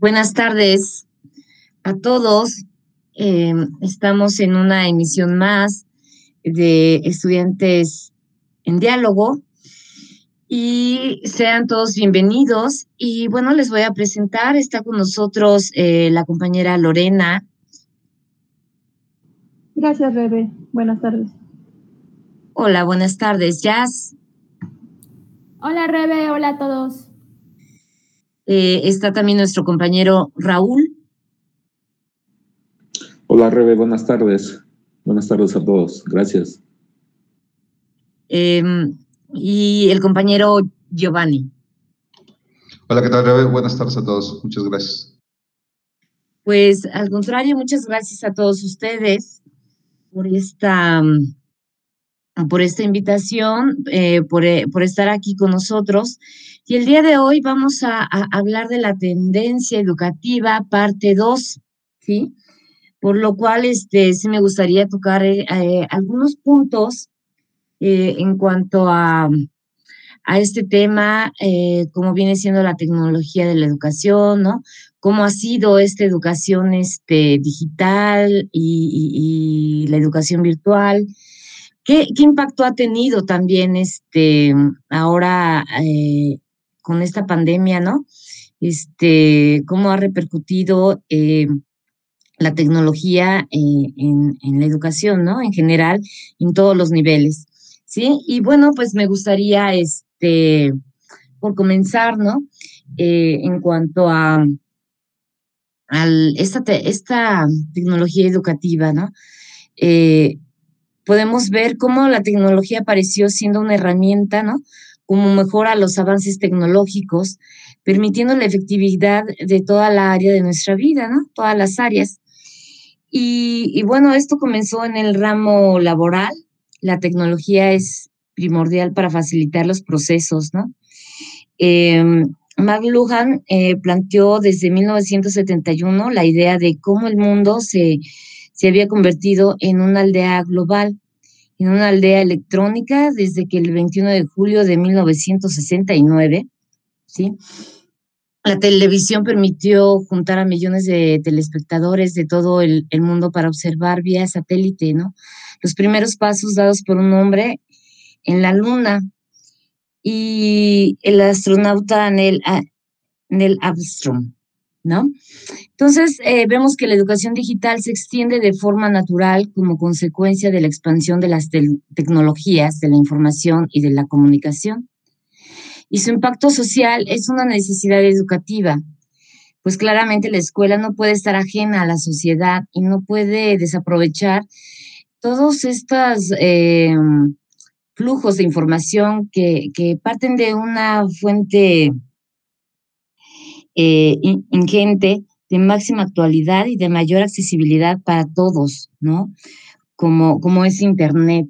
Buenas tardes a todos. Eh, estamos en una emisión más de estudiantes en diálogo y sean todos bienvenidos. Y bueno, les voy a presentar, está con nosotros eh, la compañera Lorena. Gracias, Rebe. Buenas tardes. Hola, buenas tardes, Jazz. Hola, Rebe. Hola a todos. Eh, está también nuestro compañero Raúl. Hola, Rebe. Buenas tardes. Buenas tardes a todos. Gracias. Em, y el compañero Giovanni. Hola, ¿qué tal, Rebe? Buenas tardes a todos. Muchas gracias. Pues al contrario, muchas gracias a todos ustedes por esta, por esta invitación, eh, por, eh, por, estar aquí con nosotros. Y el día de hoy vamos a, a hablar de la tendencia educativa, parte 2, ¿sí? Por lo cual, este, sí me gustaría tocar eh, algunos puntos eh, en cuanto a, a este tema, eh, cómo viene siendo la tecnología de la educación, ¿no? Cómo ha sido esta educación este, digital y, y, y la educación virtual. ¿Qué, ¿Qué, impacto ha tenido también este, ahora eh, con esta pandemia, ¿no? Este, cómo ha repercutido eh, la tecnología eh, en, la educación, ¿no? En general, en todos los niveles. ¿sí? Y bueno, pues me gustaría, este, por comenzar, ¿no? En cuanto a, esta, te, esta tecnología educativa, ¿no? Podemos ver cómo la tecnología apareció siendo una herramienta, ¿no? Como mejora los avances tecnológicos, permitiendo la efectividad de toda la área de nuestra vida, ¿no? Todas las áreas. Y, y bueno, esto comenzó en el ramo laboral, la tecnología es primordial para facilitar los procesos, ¿no? Eh, McLuhan eh, planteó desde 1971 la idea de cómo el mundo se, se había convertido en una aldea global, en una aldea electrónica desde que el 21 de julio de 1969, ¿sí? La televisión permitió juntar a millones de telespectadores de todo el, el mundo para observar vía satélite, ¿no? los primeros pasos dados por un hombre en la luna y el astronauta Neil, Neil Armstrong, ¿no? Entonces, eh, vemos que la educación digital se extiende de forma natural como consecuencia de la expansión de las te tecnologías, de la información y de la comunicación. Y su impacto social es una necesidad educativa, pues claramente la escuela no puede estar ajena a la sociedad y no puede desaprovechar todos estos eh, flujos de información que, parten de una fuente eh, ingente de máxima actualidad y de mayor accesibilidad para todos, ¿no? Como, como es Internet.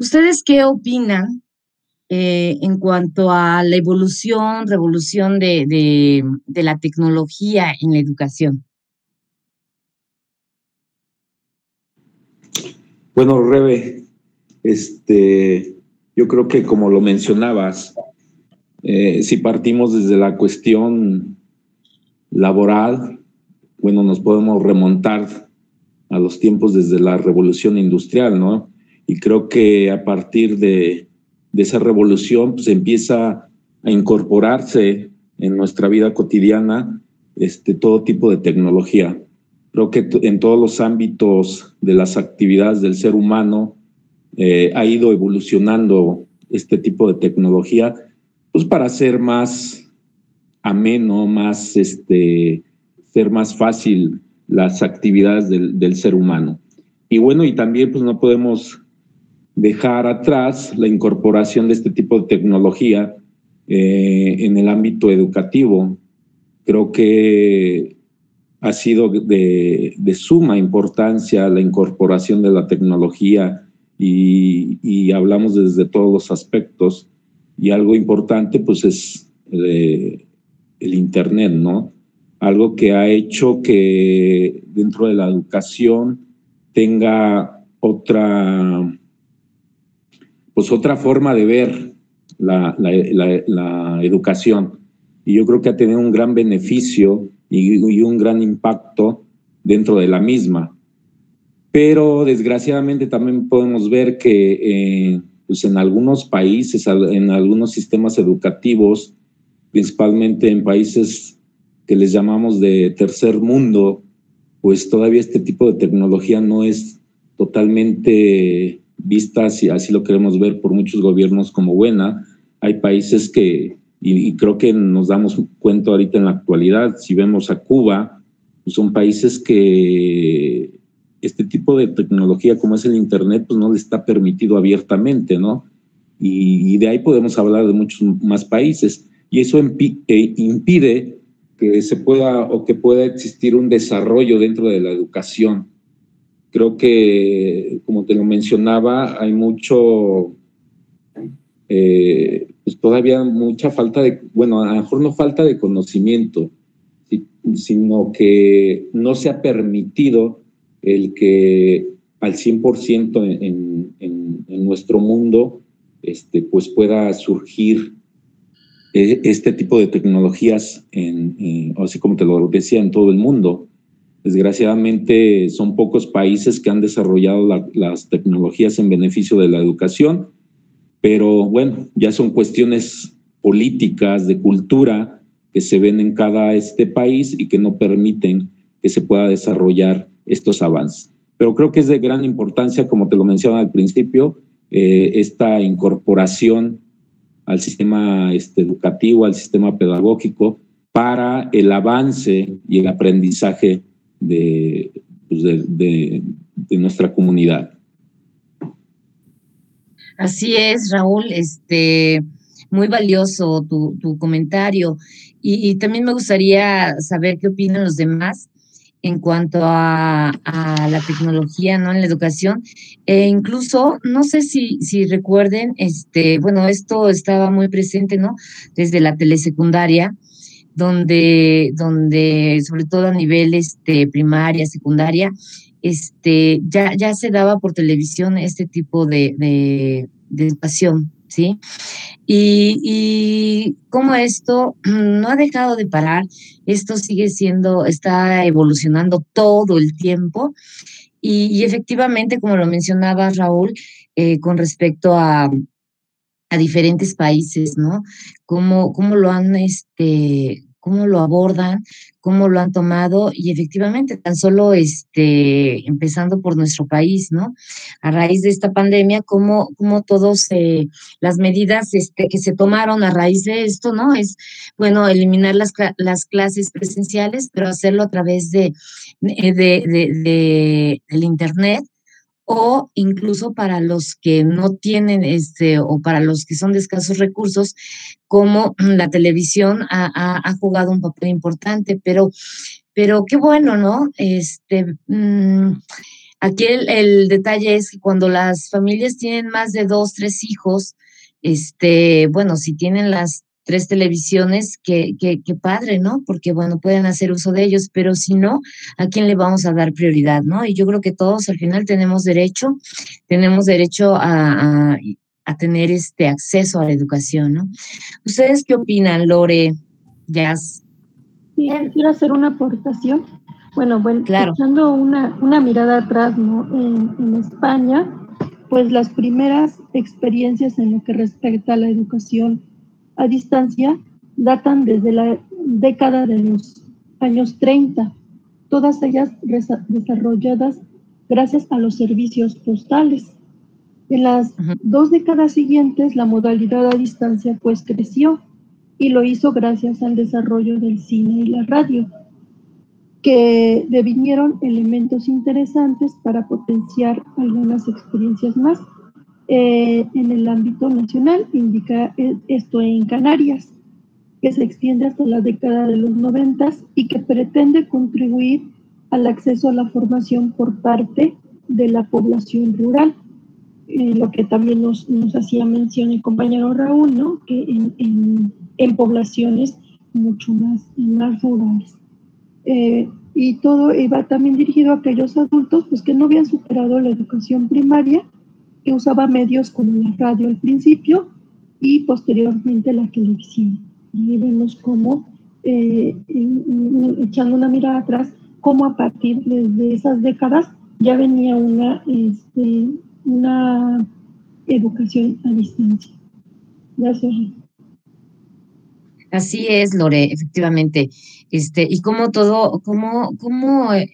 ¿Ustedes qué opinan eh, en cuanto a la evolución, revolución de, de, la tecnología en la educación? Bueno, Rebe, este, yo creo que como lo mencionabas, eh, si partimos desde la cuestión laboral, bueno, nos podemos remontar a los tiempos desde la revolución industrial, ¿no? Y creo que a partir de, de esa revolución, pues empieza a incorporarse en nuestra vida cotidiana este, todo tipo de tecnología. Creo que en todos los ámbitos de las actividades del ser humano eh, ha ido evolucionando este tipo de tecnología, pues para ser más ameno, más este, ser más fácil las actividades del, ser humano. Y bueno, y también pues no podemos dejar atrás la incorporación de este tipo de tecnología eh, en el ámbito educativo. Creo que ha sido de, suma importancia la incorporación de la tecnología y, y, hablamos desde todos los aspectos. Y algo importante, pues, es eh, el Internet, ¿no? Algo que ha hecho que dentro de la educación tenga otra, pues, otra forma de ver la, educación. Y yo creo que ha tenido un gran beneficio y, un gran impacto dentro de la misma. Pero desgraciadamente también podemos ver que eh, pues en algunos países, en algunos sistemas educativos, principalmente en países que les llamamos de tercer mundo, pues todavía este tipo de tecnología no es totalmente vista, si así lo queremos ver, por muchos gobiernos como buena. Hay países que, y, creo que nos damos cuenta ahorita en la actualidad, si vemos a Cuba, pues son países que este tipo de tecnología como es el Internet, pues no le está permitido abiertamente, ¿no? Y, de ahí podemos hablar de muchos más países. Y eso eh, impide que se pueda o que pueda existir un desarrollo dentro de la educación. Creo que, como te lo mencionaba, hay mucho, eh, pues todavía mucha falta de, bueno, a lo mejor no falta de conocimiento, sino que no se ha permitido el que al 100% en, en, en, nuestro mundo este, pues pueda surgir e, este tipo de tecnologías, así como te lo decía, en todo el mundo. Desgraciadamente son pocos países que han desarrollado las tecnologías en beneficio de la educación, pero bueno, ya son cuestiones políticas, de cultura, que se ven en cada este país y que no permiten que se pueda desarrollar estos avances. Pero creo que es de gran importancia, como te lo mencionaba al principio, eh, esta incorporación al sistema este, educativo, al sistema pedagógico, para el avance y el aprendizaje de, pues de, nuestra comunidad. Así es, Raúl, este, muy valioso tu, comentario. y, también me gustaría saber qué opinan los demás en cuanto a, la tecnología, ¿no? En la educación. E incluso, no sé si, si recuerden, este, bueno, esto estaba muy presente, ¿no? Desde la telesecundaria, donde, donde sobre todo a nivel este, primaria, secundaria, este, ya, ya se daba por televisión este tipo de, de, de educación, ¿sí? Y, y como esto no ha dejado de parar, esto sigue siendo, está evolucionando todo el tiempo. Y, efectivamente, como lo mencionaba Raúl, eh, con respecto a, a diferentes países, ¿no? Cómo, cómo lo han este, cómo lo abordan, cómo lo han tomado y efectivamente tan solo este empezando por nuestro país, ¿no? A raíz de esta pandemia, cómo cómo todos las medidas este que se tomaron a raíz de esto, ¿no? Es bueno, eliminar las, las clases presenciales, pero hacerlo a través de de, de, de del internet o incluso para los que no tienen este o para los que son de escasos recursos, como la televisión ha, jugado un papel importante, pero, pero qué bueno, ¿no? Este, mm, aquí el, el, detalle es que cuando las familias tienen más de dos, tres hijos, este, bueno, si tienen las tres televisiones, qué, qué, padre, ¿no? Porque, bueno, pueden hacer uso de ellos, pero si no, ¿a quién le vamos a dar prioridad, no? Y yo creo que todos al final tenemos derecho, tenemos derecho a, a, tener este acceso a la educación, ¿no? ¿Ustedes qué opinan, Lore, Jazz? Sí, quiero hacer una aportación. Bueno, bueno, claro. echando una, una mirada atrás, ¿no? En, en España, pues las primeras experiencias en lo que respecta a la educación a distancia datan desde la década de los años 30, todas ellas desarrolladas gracias a los servicios postales. En las dos décadas siguientes, la modalidad a distancia pues creció y lo hizo gracias al desarrollo del cine y la radio, que devinieron elementos interesantes para potenciar algunas experiencias más eh, en el ámbito nacional, indica eh, esto en Canarias, que se extiende hasta la década de los noventas y que pretende contribuir al acceso a la formación por parte de la población rural. Eh, lo que también nos, nos, hacía mención el compañero Raúl, ¿no? que en, en, en poblaciones mucho más, más rurales. y todo iba también dirigido a aquellos adultos pues, que no habían superado la educación primaria que usaba medios como la radio al principio y posteriormente la televisión. Y vemos cómo eh, echando una mirada atrás, cómo a partir de, esas décadas ya venía una, este, una educación a distancia. Gracias. Así es, Lore, efectivamente. Este, y cómo todo, cómo, cómo eh,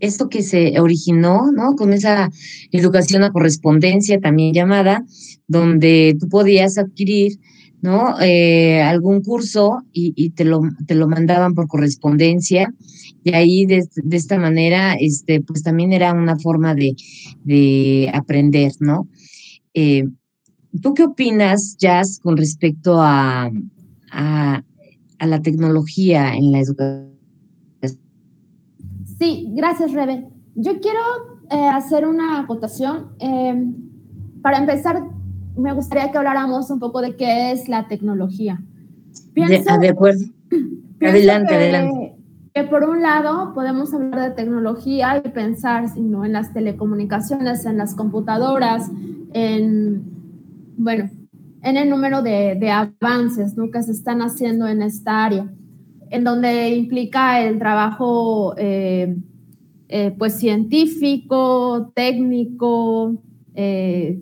esto que se originó, ¿no? Con esa educación a correspondencia también llamada, donde tú podías adquirir, ¿no? Eh, algún curso y, te, lo, te lo mandaban por correspondencia y ahí de, esta manera, este, pues también era una forma de, de aprender, ¿no? Eh, ¿Tú qué opinas, Jazz, con respecto a, a, la tecnología en la educación? Sí, gracias, Rebe. Yo quiero eh, hacer una acotación. Em, para empezar, me gustaría que habláramos un poco de qué es la tecnología. Pienso, de, acuerdo. Adelante, adelante. Que por un lado podemos hablar de tecnología y pensar sino en las telecomunicaciones, en las computadoras, en, bueno, en el número de, de avances ¿no? que se están haciendo en esta área, en donde implica el trabajo eh, eh, pues científico, técnico, eh,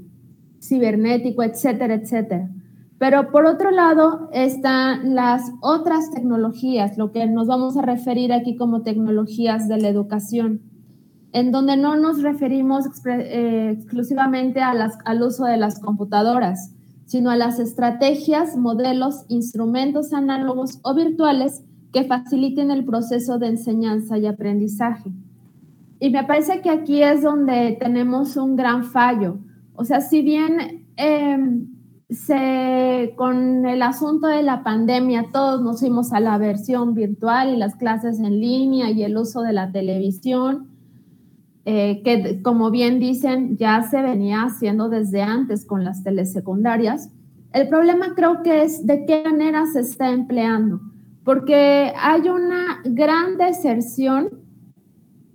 cibernético, etcétera, etcétera. Pero por otro lado están las otras tecnologías, lo que nos vamos a referir aquí como tecnologías de la educación, en donde no nos referimos exclusivamente a las, al uso de las computadoras, sino a las estrategias, modelos, instrumentos análogos o virtuales que faciliten el proceso de enseñanza y aprendizaje. Y me parece que aquí es donde tenemos un gran fallo. O sea, si bien em, se, con el asunto de la pandemia todos nos fuimos a la versión virtual y las clases en línea y el uso de la televisión, eh, que como bien dicen, ya se venía haciendo desde antes con las telesecundarias. El problema creo que es de qué manera se está empleando, porque hay una gran deserción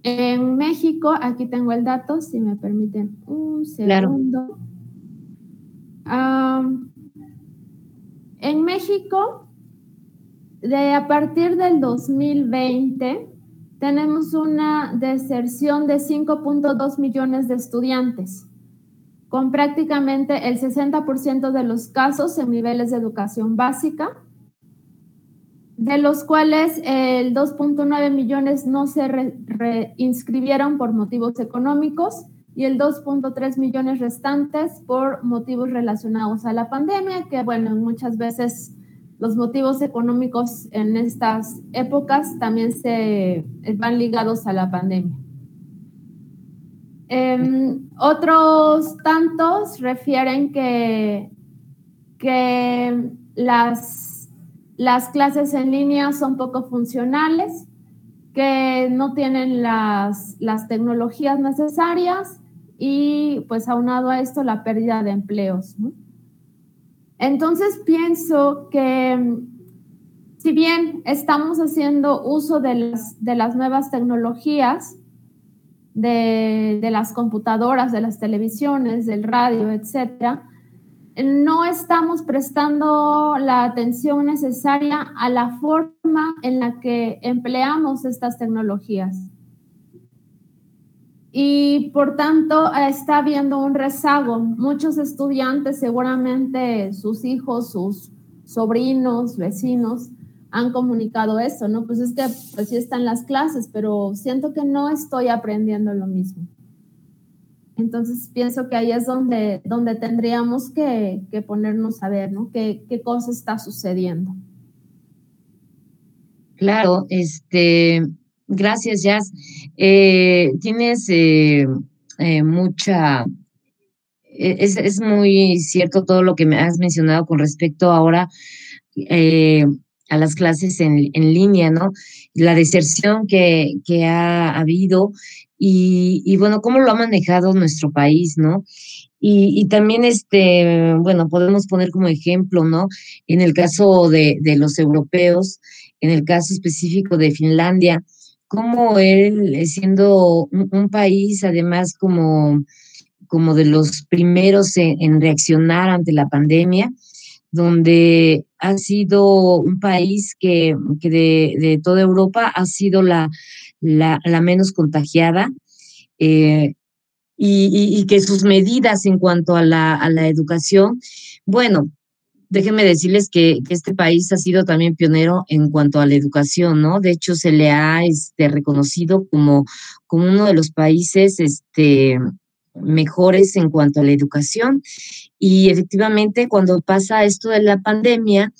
en México. Aquí tengo el dato, si me permiten un segundo. en México, de a partir del 2020, tenemos una deserción de 5.2 millones de estudiantes, con prácticamente el 60% de los casos en niveles de educación básica, de los cuales el 2.9 millones no se reinscribieron por motivos económicos y el 2.3 millones restantes por motivos relacionados a la pandemia, que bueno, muchas veces los motivos económicos en estas épocas también se van ligados a la pandemia. Em, otros tantos refieren que, que las, las clases en línea son poco funcionales, que no tienen las, las tecnologías necesarias y pues aunado a esto la pérdida de empleos. Entonces pienso que si bien estamos haciendo uso de las, de las nuevas tecnologías, de, de, las computadoras, de las televisiones, del radio, etcétera, no estamos prestando la atención necesaria a la forma en la que empleamos estas tecnologías y por tanto está habiendo un rezago. Muchos estudiantes, seguramente sus hijos, sus sobrinos, vecinos, han comunicado eso, ¿no? Pues es que pues sí están las clases, pero siento que no estoy aprendiendo lo mismo. Entonces pienso que ahí es donde, donde tendríamos que, que ponernos a ver, ¿no? ¿Qué, ¿Qué cosa está sucediendo? Claro, este, Gracias, Jazz. Eh, tienes eh, eh, mucha... E, es, es, muy cierto todo lo que me has mencionado con respecto ahora a las clases en, en, línea, ¿no? La deserción que, que ha habido y, bueno, cómo lo ha manejado nuestro país, ¿no? Y, también, este, bueno, podemos poner como ejemplo, ¿no? En el caso de, los europeos, en el caso específico de Finlandia, como él, eh, siendo un, país además como, como de los primeros en, reaccionar ante la pandemia, donde ha sido un país que, de, toda Europa ha sido la, la, menos contagiada. Eh, y, que sus medidas en cuanto a la, educación, bueno, déjenme decirles que, este país ha sido también pionero en cuanto a la educación, ¿no? De hecho, se le ha este, reconocido como, como uno de los países este, mejores en cuanto a la educación. Y efectivamente, cuando pasa esto de la pandemia,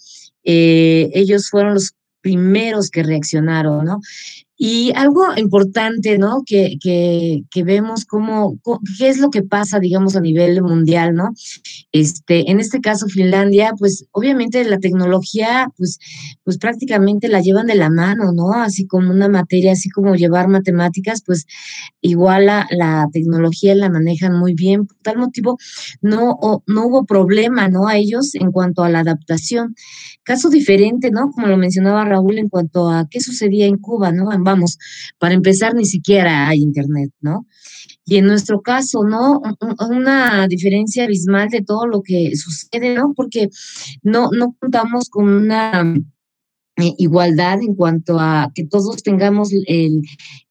eh, ellos fueron los primeros que reaccionaron, ¿no? Y algo importante, ¿no? Que, que, que vemos cómo, qué es lo que pasa, digamos, a nivel mundial, ¿no? Este, en este caso, Finlandia, pues obviamente la tecnología, pues, pues prácticamente la llevan de la mano, ¿no? Así como una materia, así como llevar matemáticas, pues igual la, la tecnología la manejan muy bien. Por tal motivo, no, no hubo problema, ¿no? A ellos en cuanto a la adaptación. Caso diferente, ¿no? Como lo mencionaba Raúl, en cuanto a qué sucedía en Cuba, ¿no? Vamos, para empezar, ni siquiera hay Internet, ¿no? Y en nuestro caso, ¿no? Una diferencia abismal de todo lo que sucede, ¿no? Porque no, no contamos con una eh, igualdad en cuanto a que todos tengamos el,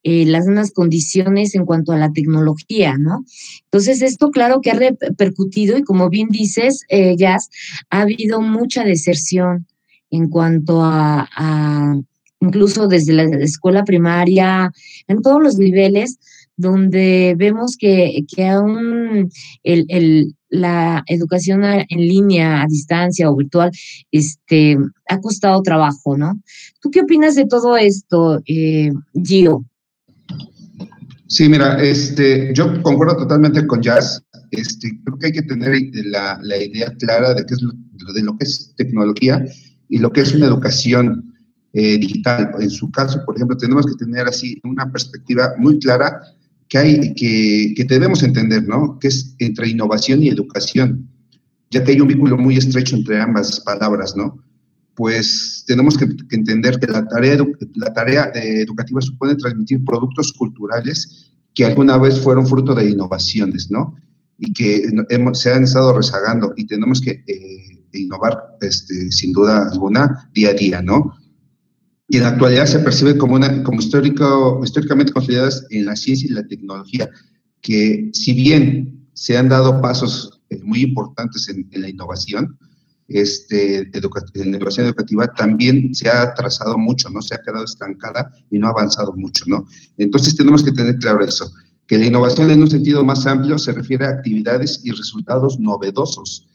eh, las mismas condiciones en cuanto a la tecnología, ¿no? Entonces, esto claro que ha repercutido y como bien dices, eh, Jazz, ha habido mucha deserción en cuanto a, incluso desde la escuela primaria, en todos los niveles, donde vemos que, que aún el, el, la educación en línea, a distancia o virtual, este, ha costado trabajo, ¿no? ¿Tú qué opinas de todo esto, eh, Gio? Sí, mira, este, yo concuerdo totalmente con Jazz. Este, creo que hay que tener la, la idea clara de qué es lo, de lo que es tecnología y lo que es una educación eh, digital. En su caso, por ejemplo, tenemos que tener así una perspectiva muy clara que, hay, que, que debemos entender, ¿no? Que es entre innovación y educación, ya que hay un vínculo muy estrecho entre ambas palabras, ¿no? Pues tenemos que, entender que la tarea, la tarea educativa supone transmitir productos culturales que alguna vez fueron fruto de innovaciones, ¿no? Y que hemos, se han estado rezagando y tenemos que eh, innovar, este, sin duda alguna, día a día, ¿no? Y en la actualidad se percibe como, históricamente consolidadas en la ciencia y la tecnología, que si bien se han dado pasos eh, muy importantes en, la innovación, este, en la innovación educativa también se ha trazado mucho, ¿no? Se ha quedado estancada y no ha avanzado mucho, ¿no? Entonces tenemos que tener claro eso, que la innovación en un sentido más amplio se refiere a actividades y resultados novedosos,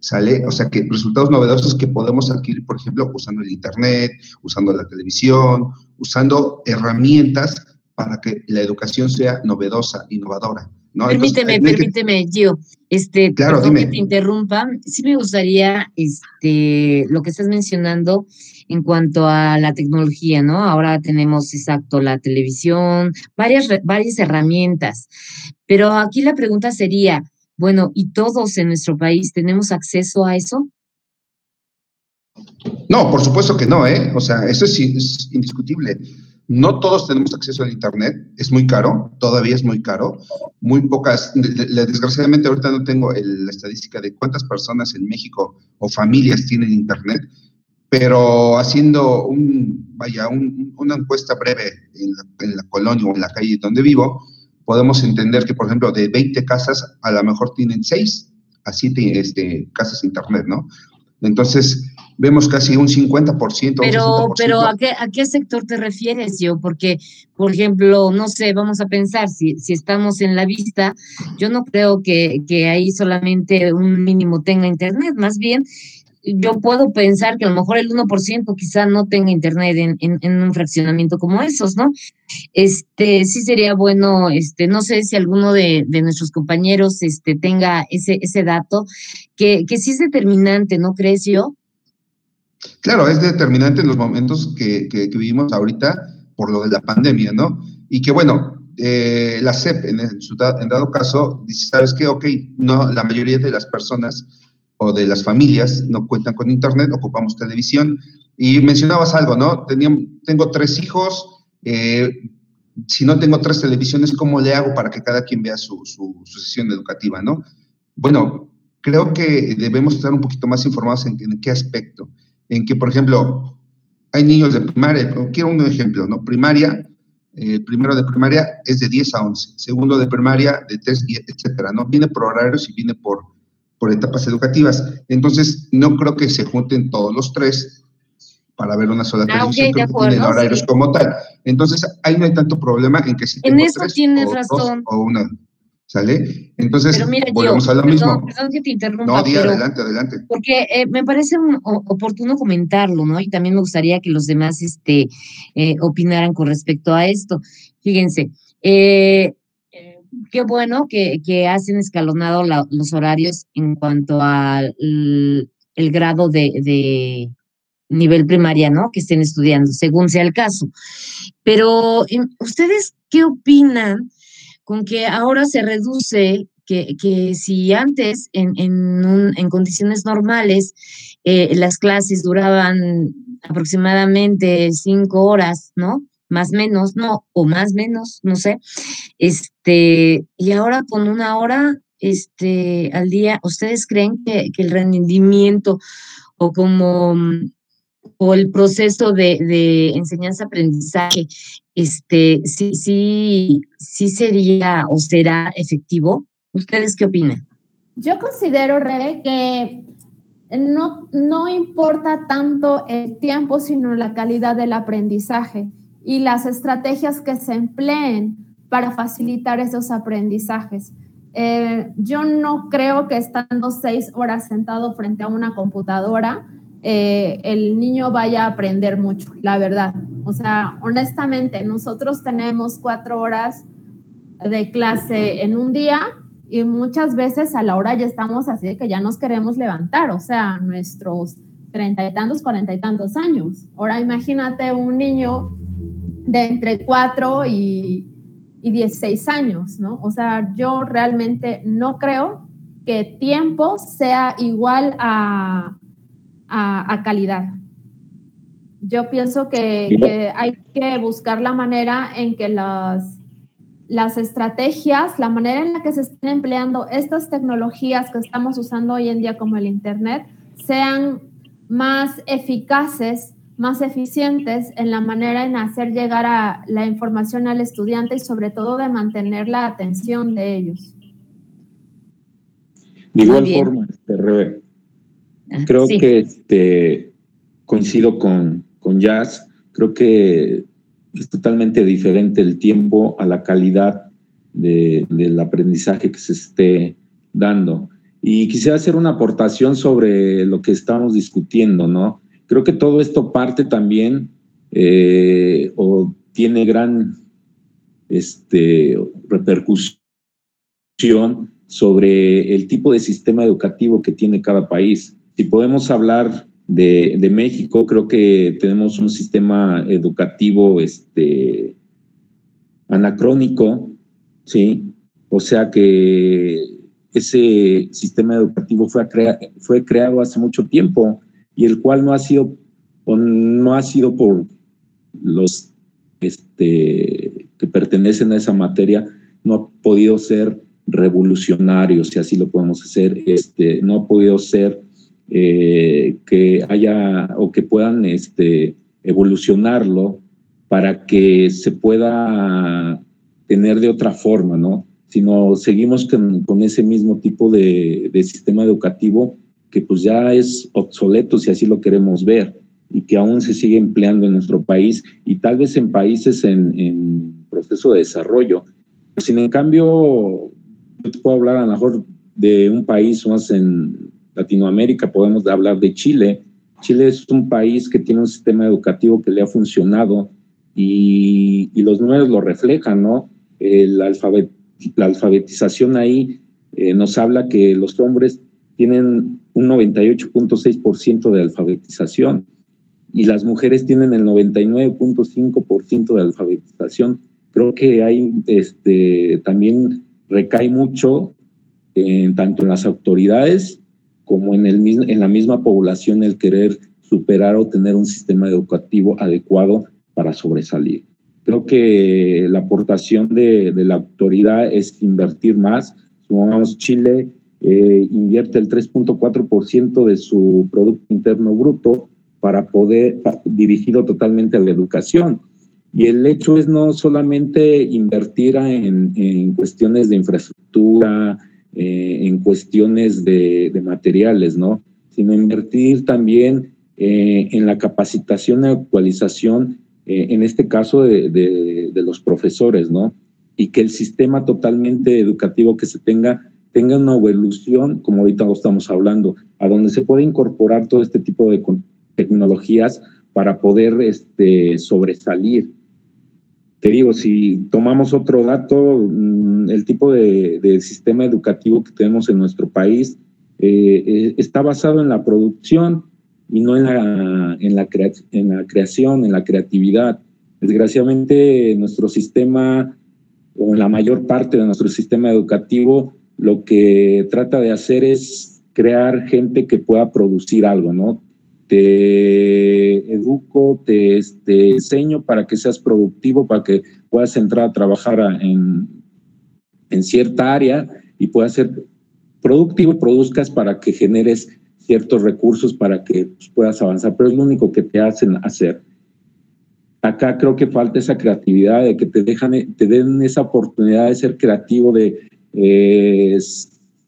¿sale? O sea, que resultados novedosos que podemos adquirir, por ejemplo, usando el Internet, usando la televisión, usando herramientas para que la educación sea novedosa, innovadora. ¿no? Permíteme, permíteme, Gio, este, claro, que te interrumpa, sí me gustaría, este, lo que estás mencionando en cuanto a la tecnología, ¿no? Ahora tenemos, exacto, la televisión, varias, varias herramientas, pero aquí la pregunta sería, bueno, ¿y todos en nuestro país tenemos acceso a eso? No, por supuesto que no, ¿eh? O sea, eso es, indiscutible. No todos tenemos acceso al Internet, es muy caro, todavía es muy caro. Muy pocas, desgraciadamente ahorita no tengo la estadística de cuántas personas en México o familias tienen Internet, pero haciendo un, vaya, una encuesta breve en la colonia o en la calle donde vivo, podemos entender que, por ejemplo, de 20 casas, a lo mejor tienen 6 a 7 este, casas internet, ¿no? Entonces, vemos casi un 50%. Pero, pero ¿a qué, ¿a qué sector te refieres, yo? Porque, por ejemplo, no sé, vamos a pensar, si, si estamos en la vista, yo no creo que, que ahí solamente un mínimo tenga internet, más bien yo puedo pensar que a lo mejor el 1% quizá no tenga internet en, en, un fraccionamiento como esos, ¿no? Este, sí sería bueno, este, no sé si alguno de, de nuestros compañeros este, tenga ese, ese dato, que, que sí es determinante, ¿no crees yo? Claro, es determinante en los momentos que, que, vivimos ahorita por lo de la pandemia, ¿no? Y que bueno, eh, la CEP en, en dado caso dice, ¿sabes qué? Ok, no, la mayoría de las personas o de las familias no cuentan con internet, ocupamos televisión. Y mencionabas algo, ¿no? tengo tres hijos, eh, si no tengo tres televisiones, ¿cómo le hago para que cada quien vea su, su, sesión educativa, ¿no? Bueno, creo que debemos estar un poquito más informados en, qué aspecto. en que, por ejemplo, hay niños de primaria, quiero un ejemplo, ¿no? Primaria, eh, primero de primaria es de 10 a 11, segundo de primaria de 3, etcétera, ¿no? Viene por horarios y viene por, por etapas educativas. Entonces, no creo que se junten todos los tres para ver una sola ah, okay, de tienen horarios como tal. Entonces, ahí no hay tanto problema en que si En eso tienes razón. o una. ¿Sale? Entonces, volvemos a lo mismo. Perdón que te interrumpa. No, di adelante, adelante. Porque eh, me parece oportuno comentarlo, ¿no? Y también me gustaría que los demás este, eh, opinaran con respecto a esto. Fíjense, eh, qué bueno que, que hacen escalonado los horarios en cuanto al el grado de, de nivel primaria, ¿no? Que estén estudiando, según sea el caso. Pero, ¿ustedes qué opinan? con que ahora se reduce, que, que si antes en, en, en condiciones normales eh, las clases duraban aproximadamente cinco horas, ¿no? Más menos, no, o más menos, no sé. Este, y ahora con una hora este, al día, ¿ustedes creen que, que el rendimiento o como o el proceso de, de enseñanza-aprendizaje, este, sí, sí, sí sería o será efectivo. ¿Ustedes qué opinan? Yo considero, Rebe, que no, no importa tanto el tiempo, sino la calidad del aprendizaje y las estrategias que se empleen para facilitar esos aprendizajes. Eh, yo no creo que estando seis horas sentado frente a una computadora, eh, el niño vaya a aprender mucho, la verdad. O sea, honestamente, nosotros tenemos cuatro horas de clase en un día y muchas veces a la hora ya estamos así de que ya nos queremos levantar, o sea, nuestros treinta y tantos, cuarenta y tantos años. Ahora imagínate un niño de entre cuatro y, y 16 años, ¿no? O sea, yo realmente no creo que tiempo sea igual a, a, calidad. Yo pienso que, hay que buscar la manera en que las, las estrategias, la manera en la que se estén empleando estas tecnologías que estamos usando hoy en día como el Internet, sean más eficaces, más eficientes en la manera en hacer llegar a la información al estudiante y sobre todo de mantener la atención de ellos. De igual forma, este, Creo que este, coincido con, con Jazz. Creo que es totalmente diferente el tiempo a la calidad del aprendizaje que se esté dando. Y quisiera hacer una aportación sobre lo que estamos discutiendo, ¿no? Creo que todo esto parte también eh, o tiene gran este, repercusión sobre el tipo de sistema educativo que tiene cada país. Si podemos hablar de, México, creo que tenemos un sistema educativo este, anacrónico, ¿sí? O sea que ese sistema educativo fue, fue creado hace mucho tiempo y el cual no ha sido, no ha sido por los este, que pertenecen a esa materia, no ha podido ser revolucionario, si así lo podemos hacer, este, no ha podido ser eh, que haya o que puedan este, evolucionarlo para que se pueda tener de otra forma, ¿no? Sino seguimos con, ese mismo tipo de, sistema educativo que pues ya es obsoleto si así lo queremos ver y que aún se sigue empleando en nuestro país y tal vez en países en, en proceso de desarrollo. Sin en cambio, yo te puedo hablar a lo mejor de un país más en Latinoamérica, podemos hablar de Chile. Chile es un país que tiene un sistema educativo que le ha funcionado y, los números lo reflejan, ¿no? la alfabetización ahí eh, nos habla que los hombres tienen un 98.6% de alfabetización y las mujeres tienen el 99.5% de alfabetización. Creo que hay este, también recae mucho en, tanto en las autoridades como en, el, en la misma población el querer superar o tener un sistema educativo adecuado para sobresalir. Creo que la aportación de, la autoridad es invertir más. Supongamos, Chile eh, invierte el 3.4% de su Producto Interno Bruto para poder, dirigido totalmente a la educación. Y el hecho es no solamente invertir en, cuestiones de infraestructura, eh, en cuestiones de, materiales, ¿no? Sino invertir también eh, en la capacitación y actualización, en este caso de, de, los profesores, ¿no? Y que el sistema totalmente educativo que se tenga tenga una evolución, como ahorita lo estamos hablando, a donde se puede incorporar todo este tipo de tecnologías para poder este, sobresalir. Te digo, si tomamos otro dato, mm, el tipo de, sistema educativo que tenemos en nuestro país eh, eh, está basado en la producción y no en la, en, la en la creación, en la creatividad. Desgraciadamente, nuestro sistema, o la mayor parte de nuestro sistema educativo, lo que trata de hacer es crear gente que pueda producir algo, ¿no? te educo, te, este, enseño para que seas productivo, para que puedas entrar a trabajar en, en cierta área y puedas ser productivo produzcas para que generes ciertos recursos para que pues, puedas avanzar, pero es lo único que te hacen hacer. Acá creo que falta esa creatividad, de que te, dejan, te den esa oportunidad de ser creativo, de eh,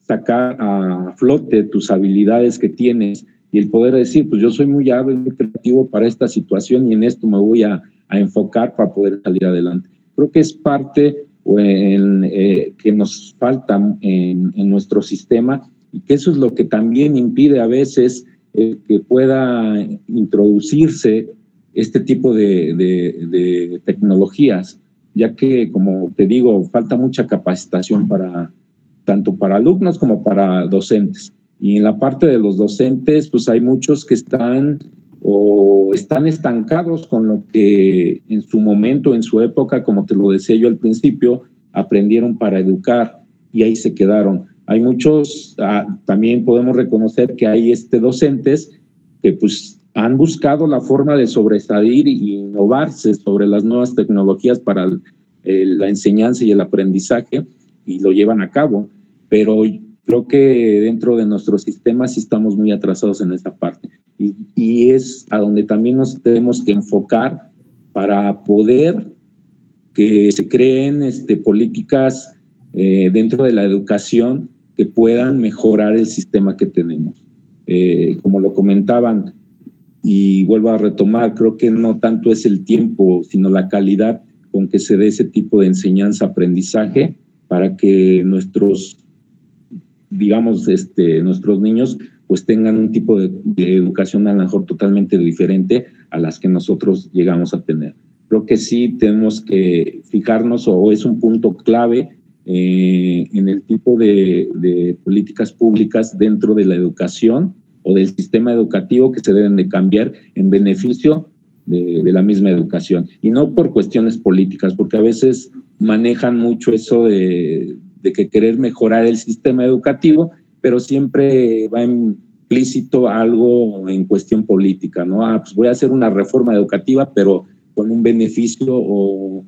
sacar a flote tus habilidades que tienes, y el poder decir, pues yo soy muy hábil, muy creativo para esta situación y en esto me voy a, enfocar para poder salir adelante. Creo que es parte eh, que nos falta en, nuestro sistema y que eso es lo que también impide a veces eh, que pueda introducirse este tipo de, tecnologías, ya que, como te digo, falta mucha capacitación para tanto para alumnos como para docentes. Y en la parte de los docentes, pues hay muchos que están o están estancados con lo que en su momento, en su época, como te lo decía yo al principio, aprendieron para educar y ahí se quedaron. Hay muchos, ah, también podemos reconocer que hay este docentes que pues han buscado la forma de sobresalir e innovarse sobre las nuevas tecnologías para la enseñanza y el aprendizaje y lo llevan a cabo, pero Creo que dentro de nuestro sistema sí estamos muy atrasados en esta parte y, es a donde también nos tenemos que enfocar para poder que se creen este, políticas eh, dentro de la educación que puedan mejorar el sistema que tenemos. Eh, como lo comentaban, y vuelvo a retomar, creo que no tanto es el tiempo, sino la calidad con que se dé ese tipo de enseñanza-aprendizaje para que nuestros digamos, este, nuestros niños pues tengan un tipo de, educación a lo mejor totalmente diferente a las que nosotros llegamos a tener. Creo que sí tenemos que fijarnos o es un punto clave eh, en el tipo de, políticas públicas dentro de la educación o del sistema educativo que se deben de cambiar en beneficio de, de, la misma educación y no por cuestiones políticas, porque a veces manejan mucho eso de, de que querer mejorar el sistema educativo, pero siempre va implícito algo en cuestión política, ¿no? Ah, pues voy a hacer una reforma educativa, pero con un beneficio o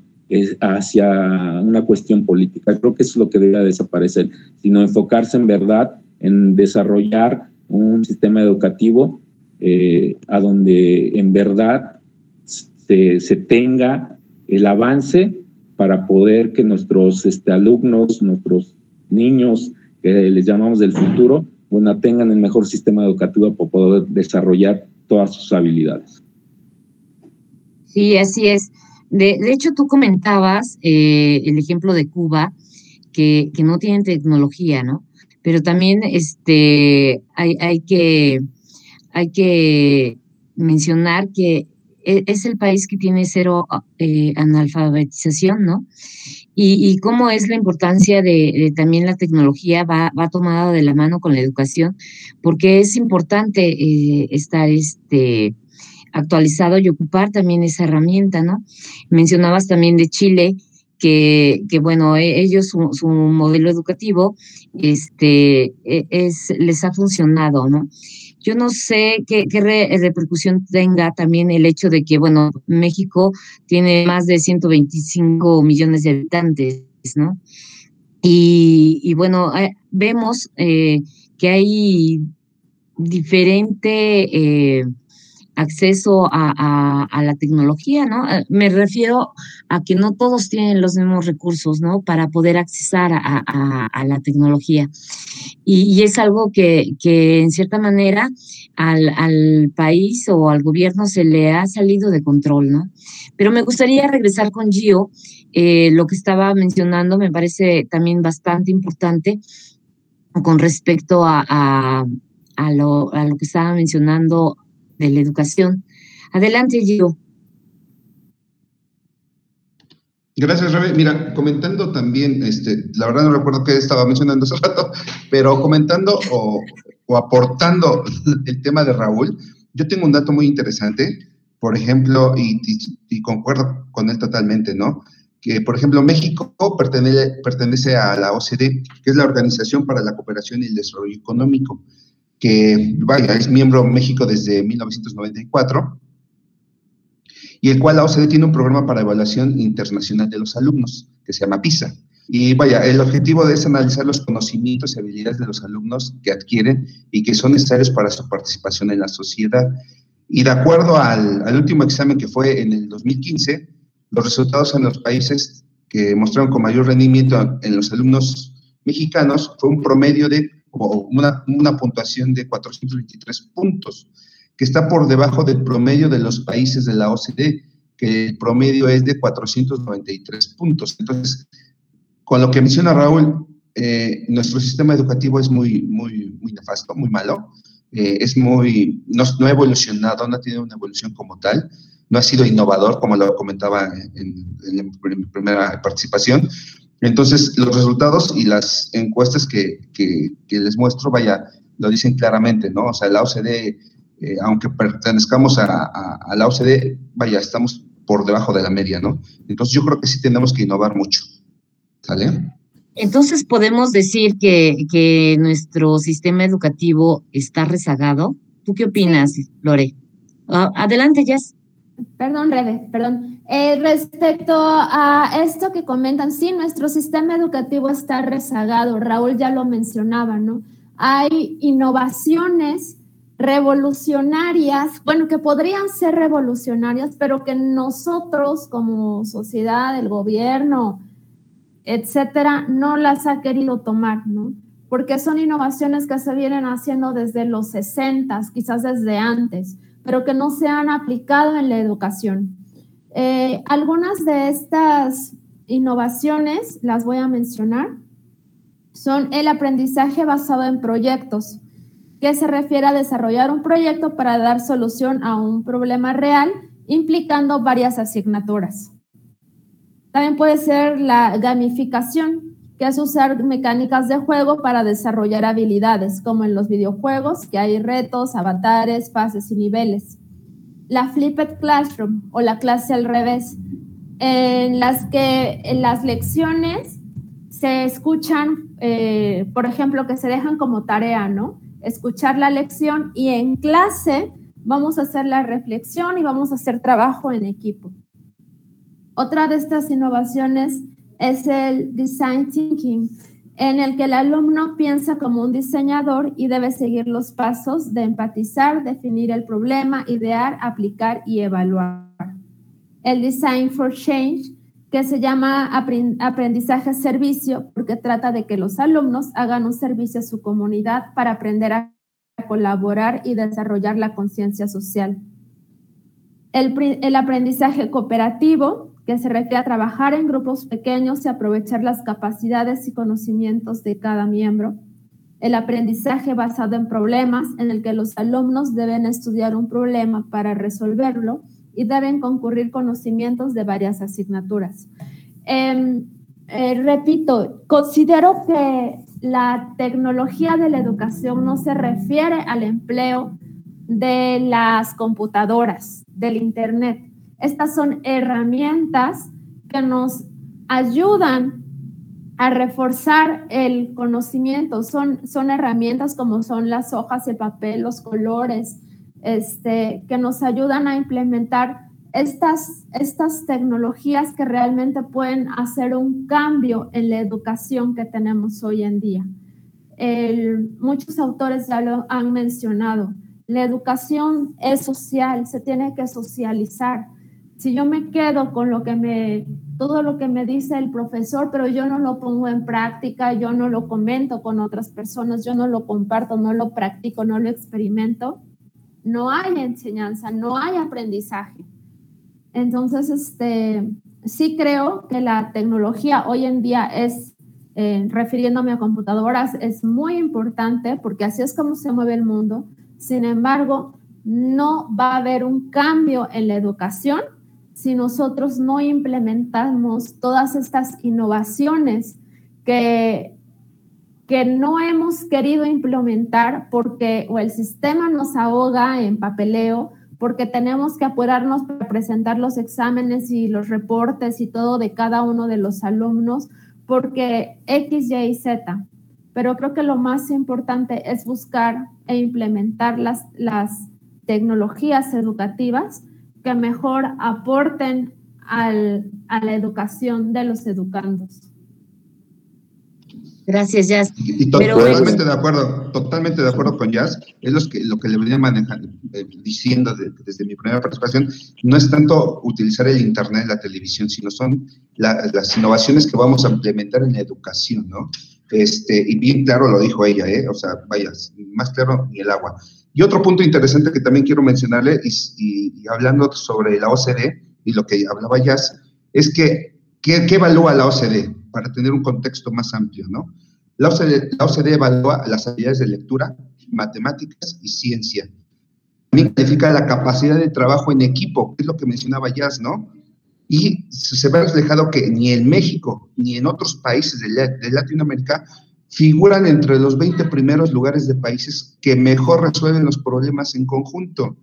hacia una cuestión política. Creo que eso es lo que debe desaparecer, sino enfocarse en verdad en desarrollar un sistema educativo eh, a donde en verdad se, tenga el avance para poder que nuestros este, alumnos, nuestros niños, que les llamamos del futuro, bueno, tengan el mejor sistema educativo para poder desarrollar todas sus habilidades. Sí, así es. De, hecho, tú comentabas eh, el ejemplo de Cuba, que, que, no tienen tecnología, ¿no? Pero también este, hay, hay, que, hay que mencionar que e, es el país que tiene cero eh, analfabetización, ¿no? Y, cómo es la importancia de, también la tecnología va, va, tomada de la mano con la educación, porque es importante eh, estar este, actualizado y ocupar también esa herramienta, ¿no? Mencionabas también de Chile, que, bueno, e, ellos su, modelo educativo este, e, es, les ha funcionado, ¿no? Yo no sé qué, repercusión tenga también el hecho de que, bueno, México tiene más de 125 millones de habitantes, ¿no? Y, bueno, eh, vemos eh, que hay diferente eh, acceso a, la tecnología, ¿no? Eh, me refiero a que no todos tienen los mismos recursos, ¿no? Para poder accesar a, la tecnología. Y, es algo que, que en cierta manera al, país o al gobierno se le ha salido de control, ¿no? Pero me gustaría regresar con Gio. Eh, lo que estaba mencionando me parece también bastante importante con respecto a, a, lo, a lo que estaba mencionando de la educación. Adelante, Gio. Gracias, Rebe. Mira, comentando también, este, la verdad no recuerdo qué estaba mencionando hace rato, pero comentando o, aportando el tema de Raúl, yo tengo un dato muy interesante, por ejemplo, y, y concuerdo con él totalmente, ¿no? Que, por ejemplo, México pertenece, pertenece a la OCDE, que es la Organización para la Cooperación y el Desarrollo Económico que, vaya, es miembro México desde 1994, y el cual la OCDE tiene un programa para evaluación internacional de los alumnos, que se llama PISA. Y vaya, el objetivo es analizar los conocimientos y habilidades de los alumnos que adquieren y que son necesarios para su participación en la sociedad. Y de acuerdo al, al último examen que fue en el 2015, los resultados en los países que mostraron con mayor rendimiento en los alumnos mexicanos fue un promedio de una, una puntuación de 423 puntos, que está por debajo del promedio de los países de la OCDE, que el promedio es de 493 puntos. Entonces, con lo que menciona Raúl, eh, nuestro sistema educativo es muy, muy, muy nefasto, muy malo. Eh, es muy, no, no, ha evolucionado, no ha tenido una evolución como tal, no ha sido innovador, como lo comentaba en, en mi primera participación. Entonces, los resultados y las encuestas que, les muestro, vaya, lo dicen claramente, ¿no? O sea, la OCDE, eh, aunque pertenezcamos a, la OCDE, vaya, estamos por debajo de la media, ¿no? Entonces, yo creo que sí tenemos que innovar mucho. ¿Sale? Entonces, ¿podemos decir que, nuestro sistema educativo está rezagado? ¿Tú qué opinas, Lore? Ah, adelante, Jess. Perdón, Rebe, perdón. Eh, respecto a esto que comentan, sí, nuestro sistema educativo está rezagado. Raúl ya lo mencionaba, ¿no? Hay innovaciones revolucionarias, bueno, que podrían ser revolucionarias, pero que nosotros como sociedad, el gobierno, etcétera, no las ha querido tomar, ¿no? Porque son innovaciones que se vienen haciendo desde los 60, quizás desde antes pero que no se han aplicado en la educación. Eh, algunas de estas innovaciones, las voy a mencionar, son el aprendizaje basado en proyectos, que se refiere a desarrollar un proyecto para dar solución a un problema real implicando varias asignaturas. También puede ser la gamificación, que es usar mecánicas de juego para desarrollar habilidades, como en los videojuegos, que hay retos, avatares, fases y niveles. La Flipped Classroom o la clase al revés, en las que en las lecciones se escuchan, eh, por ejemplo, que se dejan como tarea, ¿no? Escuchar la lección y en clase vamos a hacer la reflexión y vamos a hacer trabajo en equipo. Otra de estas innovaciones es el design thinking, en el que el alumno piensa como un diseñador y debe seguir los pasos de empatizar, definir el problema, idear, aplicar y evaluar. El design for change, que se llama aprendizaje servicio, porque trata de que los alumnos hagan un servicio a su comunidad para aprender a colaborar y desarrollar la conciencia social. El, aprendizaje cooperativo, que se refiere a trabajar en grupos pequeños y aprovechar las capacidades y conocimientos de cada miembro. El aprendizaje basado en problemas, en el que los alumnos deben estudiar un problema para resolverlo y deben concurrir conocimientos de varias asignaturas. Em, eh, repito, considero que la tecnología de la educación no se refiere al empleo de las computadoras, del Internet, estas son herramientas que nos ayudan a reforzar el conocimiento. Son, son herramientas como son las hojas, el papel, los colores, este, que nos ayudan a implementar estas, estas tecnologías que realmente pueden hacer un cambio en la educación que tenemos hoy en día. muchos autores ya lo han mencionado La educación es social, se tiene que socializar. Si yo me quedo con lo que me, todo lo que me dice el profesor, pero yo no lo pongo en práctica, yo no lo comento con otras personas, yo no lo comparto, no lo practico, no lo experimento, no hay enseñanza, no hay aprendizaje. Entonces, este, sí creo que la tecnología hoy en día es, eh, refiriéndome a computadoras, es muy importante porque así es como se mueve el mundo. Sin embargo, no va a haber un cambio en la educación si nosotros no implementamos todas estas innovaciones que, que no hemos querido implementar porque o el sistema nos ahoga en papeleo porque tenemos que apurarnos para presentar los exámenes y los reportes y todo de cada uno de los alumnos, porque X, Y y Z. Pero creo que lo más importante es buscar e implementar las, las tecnologías educativas que mejor aporten al, a la educación de los educandos. Gracias, Jazz. totalmente de acuerdo, totalmente de acuerdo con Jazz. Es lo que, lo que le venía manejando, eh, diciendo desde mi primera participación. No es tanto utilizar el Internet, la televisión, sino son las innovaciones que vamos a implementar en la educación, ¿no? Este, y bien claro lo dijo ella, ¿eh? O sea, vaya, más claro ni el agua. Y otro punto interesante que también quiero mencionarle, y, hablando sobre la OCDE y lo que hablaba Jazz, es que, ¿qué, ¿qué evalúa la OCDE? para tener un contexto más amplio, ¿no? La OCDE, evalúa las habilidades de lectura, matemáticas y ciencia. También califica la capacidad de trabajo en equipo, que es lo que mencionaba Jazz, ¿no? Y se ve reflejado que ni en México ni en otros países de, Latinoamérica figuran entre los 20 primeros lugares de países que mejor resuelven los problemas en conjunto.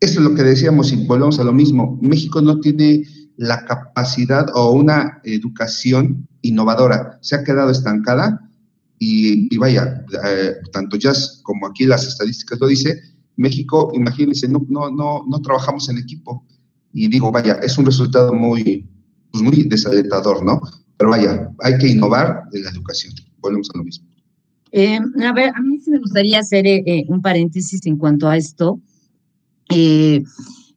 Eso es lo que decíamos y volvemos a lo mismo. México no tiene la capacidad o una educación innovadora. Se ha quedado estancada y, vaya, eh, tanto Jazz como aquí las estadísticas lo dice, México, imagínense, no, no, no trabajamos en equipo. Y digo, vaya, es un resultado muy, pues muy desalentador, ¿no? Pero vaya, hay que innovar en la educación. Volvemos a lo mismo. Eh, a ver, a mí sí me gustaría hacer eh, un paréntesis en cuanto a esto. Eh,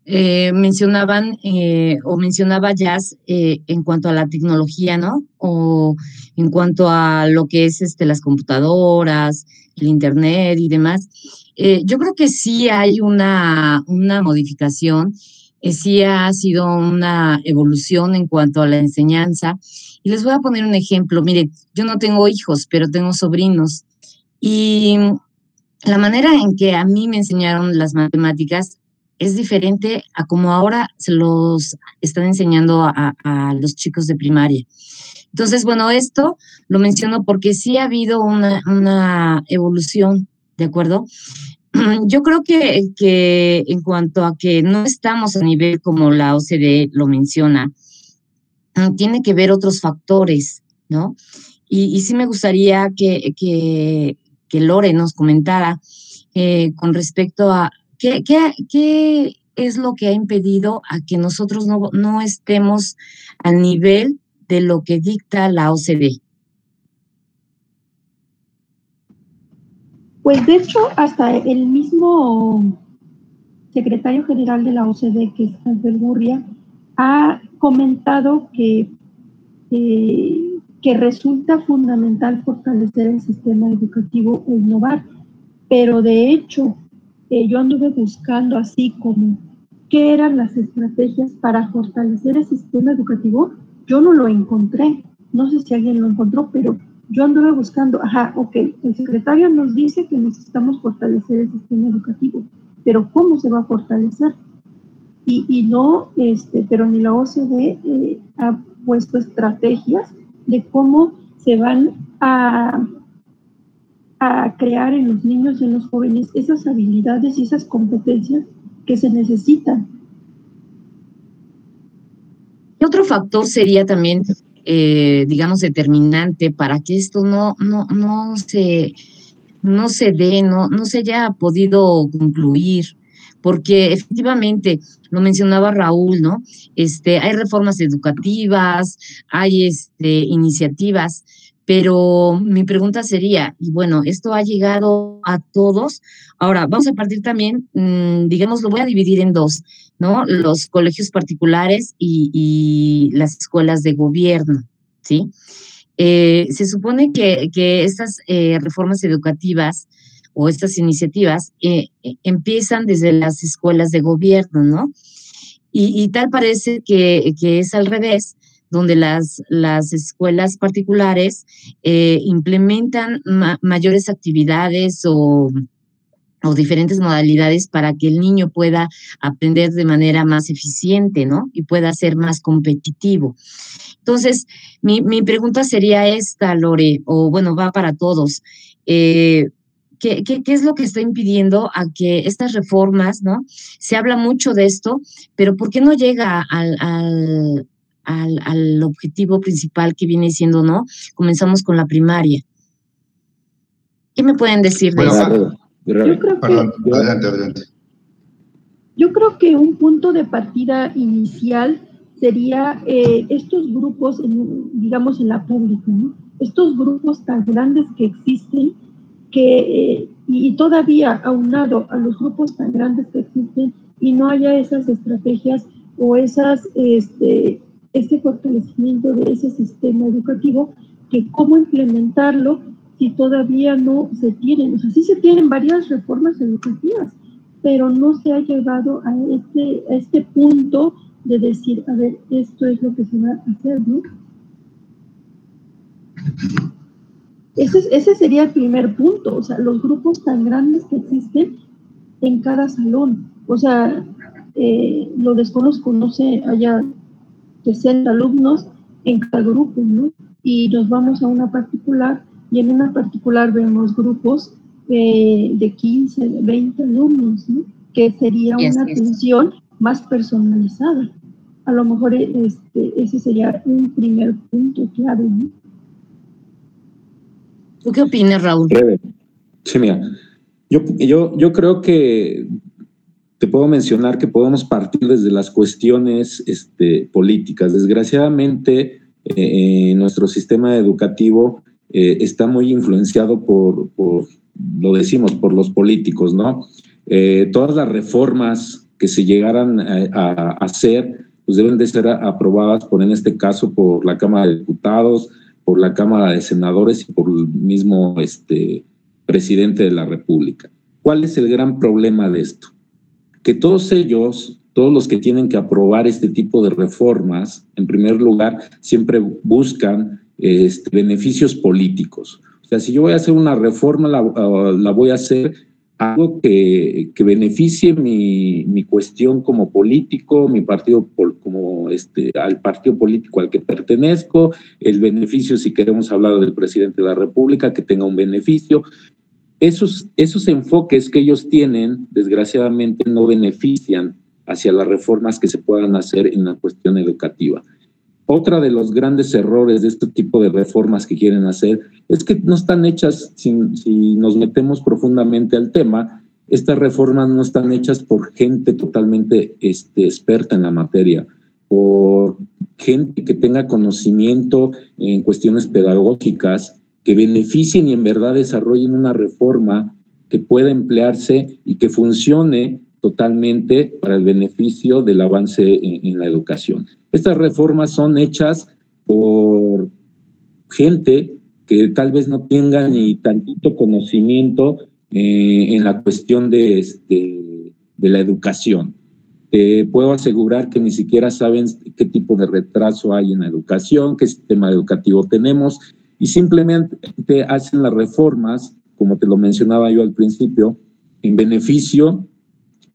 eh, mencionaban eh, o mencionaba Jazz eh, en cuanto a la tecnología, ¿no? O en cuanto a lo que es este, las computadoras, el Internet y demás. yo creo que sí hay una, una modificación, sí ha sido una evolución en cuanto a la enseñanza. Y les voy a poner un ejemplo. Mire, yo no tengo hijos, pero tengo sobrinos. Y la manera en que a mí me enseñaron las matemáticas es diferente a como ahora se los están enseñando a, los chicos de primaria. Entonces, bueno, esto lo menciono porque sí ha habido una, una evolución, ¿de acuerdo? Yo creo que, que en cuanto a que no estamos a nivel como la OCDE lo menciona, mm, tiene que ver otros factores, ¿no? Y, sí me gustaría que, que, Lore nos comentara eh, con respecto a, ¿Qué, es lo que ha impedido a que nosotros no, estemos al nivel de lo que dicta la OCDE? Pues de hecho, hasta el mismo secretario general de la OCDE, que es Ángel Gurria, ha comentado que, eh, que resulta fundamental fortalecer el sistema educativo e innovar, pero de hecho yo anduve buscando así como qué eran las estrategias para fortalecer el sistema educativo, yo no lo encontré. No sé si alguien lo encontró, pero yo anduve buscando, ajá, ok, el secretario nos dice que necesitamos fortalecer el sistema educativo, pero ¿cómo se va a fortalecer? Y, y no, este, pero ni la OCDE eh, ha puesto estrategias de cómo se van a a crear en los niños y en los jóvenes esas habilidades y esas competencias que se necesitan. Y otro factor sería también, eh, digamos, determinante para que esto no, no, no, se, no se dé, no, no se haya podido concluir, porque efectivamente, lo mencionaba Raúl, ¿no? Este, hay reformas educativas, hay este, iniciativas, Pero mi pregunta sería, y bueno, esto ha llegado a todos. Ahora, vamos a partir también, mm, digamos, lo voy a dividir en dos, ¿no? Los colegios particulares y, las escuelas de gobierno, ¿sí? Eh, se supone que, estas eh, reformas educativas o estas iniciativas eh, empiezan desde las escuelas de gobierno, ¿no? Y, tal parece que, es al revés, donde las, las escuelas particulares eh, implementan mayores actividades o, o diferentes modalidades para que el niño pueda aprender de manera más eficiente, ¿no? Y pueda ser más competitivo. Entonces, mi, mi pregunta sería esta, Lore, o bueno, va para todos. Eh, ¿Qué, qué, es lo que está impidiendo a que estas reformas, ¿no? Se habla mucho de esto, pero ¿por qué no llega al, al, al objetivo principal que viene siendo, ¿no? Comenzamos con la primaria. ¿Qué me pueden decir de eso? Yo creo que, adelante, adelante. Yo creo que un punto de partida inicial sería eh, estos grupos, digamos, en la pública, ¿no? estos grupos tan grandes que existen, que, eh, y todavía aunado a los grupos tan grandes que existen, y no haya esas estrategias o esas este, ese fortalecimiento de ese sistema educativo, que cómo implementarlo si todavía no se tienen. O sea, sí se tienen varias reformas educativas, pero no se ha llegado a este, a este punto de decir, a ver, esto es lo que se va a hacer, ¿no? Ese, ese sería el primer punto, o sea, los grupos tan grandes que existen en cada salón. O sea, eh, lo desconozco, no sé, allá 60 alumnos en cada grupo, ¿no? Y nos vamos a una particular y en una particular vemos grupos eh, de 15, 20 alumnos, ¿no? Que sería una atención más personalizada. A lo mejor este, ese sería un primer punto clave, ¿no? ¿Tú qué opinas, Raúl? Sí, mira, yo, yo, yo creo que te puedo mencionar que podemos partir desde las cuestiones este, políticas. Desgraciadamente, eh, nuestro sistema educativo eh, está muy influenciado por, lo decimos, por los políticos, ¿no? Eh, todas las reformas que se llegaran a, hacer, pues deben de ser aprobadas por, en este caso, por la Cámara de Diputados, por la Cámara de Senadores y por el mismo este, presidente de la República. ¿Cuál es el gran problema de esto? Que todos ellos, todos los que tienen que aprobar este tipo de reformas, en primer lugar, siempre buscan este, beneficios políticos. O sea, si yo voy a hacer una reforma, la, ah, voy a hacer algo que, que beneficie mi, mi, cuestión como político, mi partido como este, al partido político al que pertenezco, el beneficio, si queremos hablar del presidente de la República, que tenga un beneficio, esos, esos enfoques que ellos tienen, desgraciadamente, no benefician hacia las reformas que se puedan hacer en la cuestión educativa. Otra de los grandes errores de este tipo de reformas que quieren hacer es que no están hechas, si, nos metemos profundamente al tema, estas reformas no están hechas por gente totalmente este, experta en la materia, por gente que tenga conocimiento en cuestiones pedagógicas, que beneficien y en verdad desarrollen una reforma que pueda emplearse y que funcione totalmente para el beneficio del avance en, la educación. Estas reformas son hechas por gente que tal vez no tenga ni tantito conocimiento eh, en la cuestión de, este, de la educación. puedo asegurar que ni siquiera saben qué tipo de retraso hay en la educación, qué sistema educativo tenemos y simplemente hacen las reformas, como te lo mencionaba yo al principio, en beneficio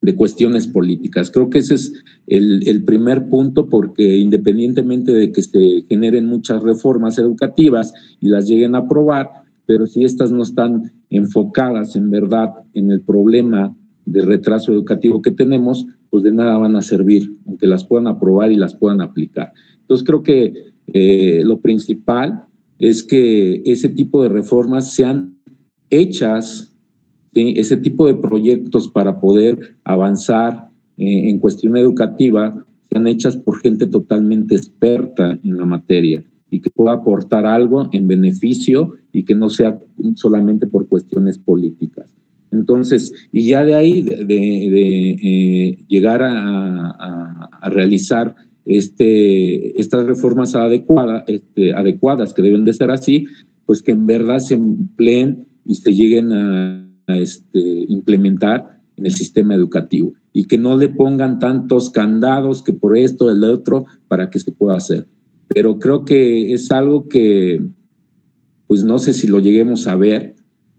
de cuestiones políticas. Creo que ese es el, primer punto porque independientemente de que se generen muchas reformas educativas y las lleguen a aprobar, pero si estas no están enfocadas en verdad en el problema de retraso educativo que tenemos, pues de nada van a servir, aunque las puedan aprobar y las puedan aplicar. Entonces creo que eh, lo principal es que ese tipo de reformas sean hechas, ese tipo de proyectos para poder avanzar eh, en cuestión educativa, sean hechas por gente totalmente experta en la materia. y que pueda aportar algo en beneficio y que no sea solamente por cuestiones políticas. Entonces, y ya de ahí, de, eh, llegar a, realizar este, estas reformas adecuadas, este, adecuadas que deben de ser así, pues que en verdad se empleen y se lleguen a, este, implementar en el sistema educativo y que no le pongan tantos candados que por esto, el otro, para que se pueda hacer. Pero creo que es algo que, pues no sé si lo lleguemos a ver,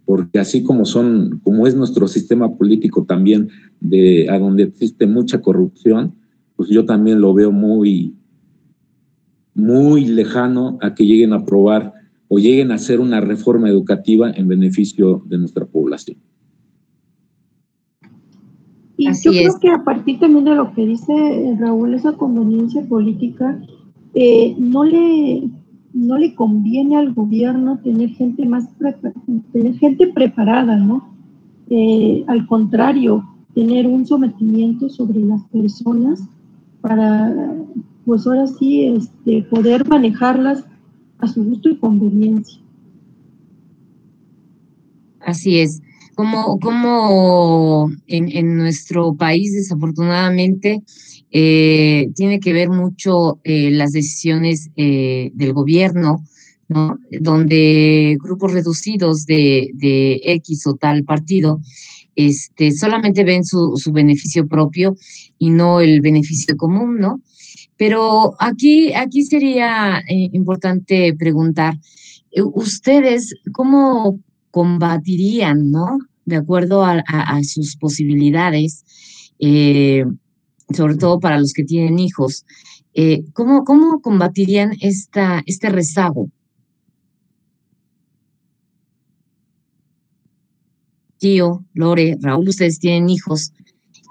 porque así como son, como es nuestro sistema político también, de a donde existe mucha corrupción, pues yo también lo veo muy, muy lejano a que lleguen a aprobar o lleguen a hacer una reforma educativa en beneficio de nuestra población. Y yo creo que a partir también de lo que dice Raúl, esa conveniencia política, eh, no le no le conviene al gobierno tener gente más tener gente preparada, ¿no? Eh, al contrario, tener un sometimiento sobre las personas para, pues ahora sí, este, poder manejarlas a su gusto y conveniencia. Así es. Como, como en, en nuestro país, desafortunadamente, eh, tiene que ver mucho eh, las decisiones eh, del gobierno, ¿no? donde grupos reducidos de, de, X o tal partido este, solamente ven su, su beneficio propio y no el beneficio común, ¿no? Pero aquí, aquí sería importante preguntar, ¿ustedes cómo combatirían, ¿no? De acuerdo a, sus posibilidades, eh, sobre todo para los que tienen hijos. Eh, ¿cómo, ¿Cómo combatirían esta, este rezago? Tío, Lore, Raúl, ustedes tienen hijos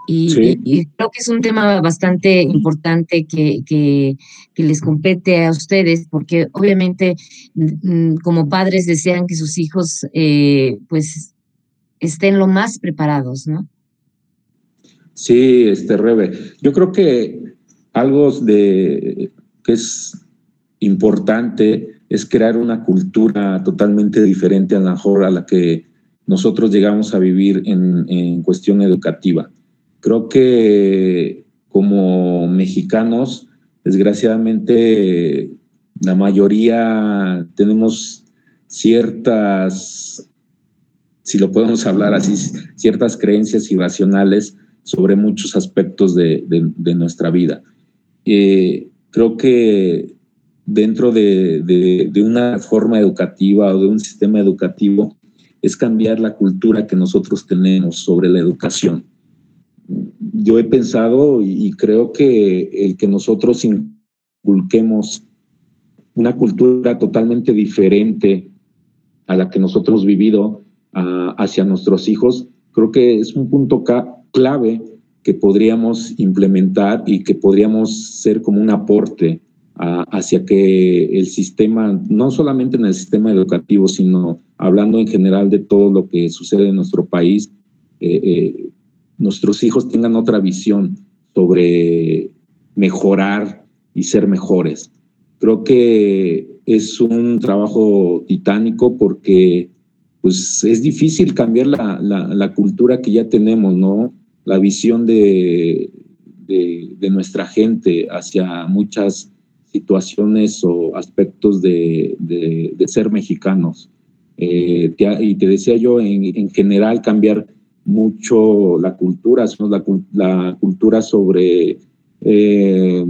y, creo que es un tema bastante importante que, que, les compete a ustedes, porque obviamente mm, como padres desean que sus hijos eh, pues estén lo más preparados, ¿no? Sí, este Rebe. Yo creo que algo de que es importante es crear una cultura totalmente diferente a la mejor a la que nosotros llegamos a vivir en, cuestión educativa. Creo que como mexicanos, desgraciadamente, la mayoría tenemos ciertas, si lo podemos hablar así, ciertas creencias irracionales sobre muchos aspectos de, nuestra vida. Eh, creo que dentro de, una forma educativa o de un sistema educativo es cambiar la cultura que nosotros tenemos sobre la educación. Yo he pensado y creo que el que nosotros inculquemos una cultura totalmente diferente a la que nosotros vivido hacia nuestros hijos, creo que es un punto clave que podríamos implementar y que podríamos ser como un aporte hacia que el sistema, no solamente en el sistema educativo, sino hablando en general de todo lo que sucede en nuestro país, eh, eh, nuestros hijos tengan otra visión sobre mejorar y ser mejores. Creo que es un trabajo titánico porque pues es difícil cambiar la, la, cultura que ya tenemos, ¿no? la visión de, de, nuestra gente hacia muchas situaciones o aspectos de, ser mexicanos. Eh, y te decía yo, en, en, general, cambiar mucho la cultura, la, la cultura sobre eh,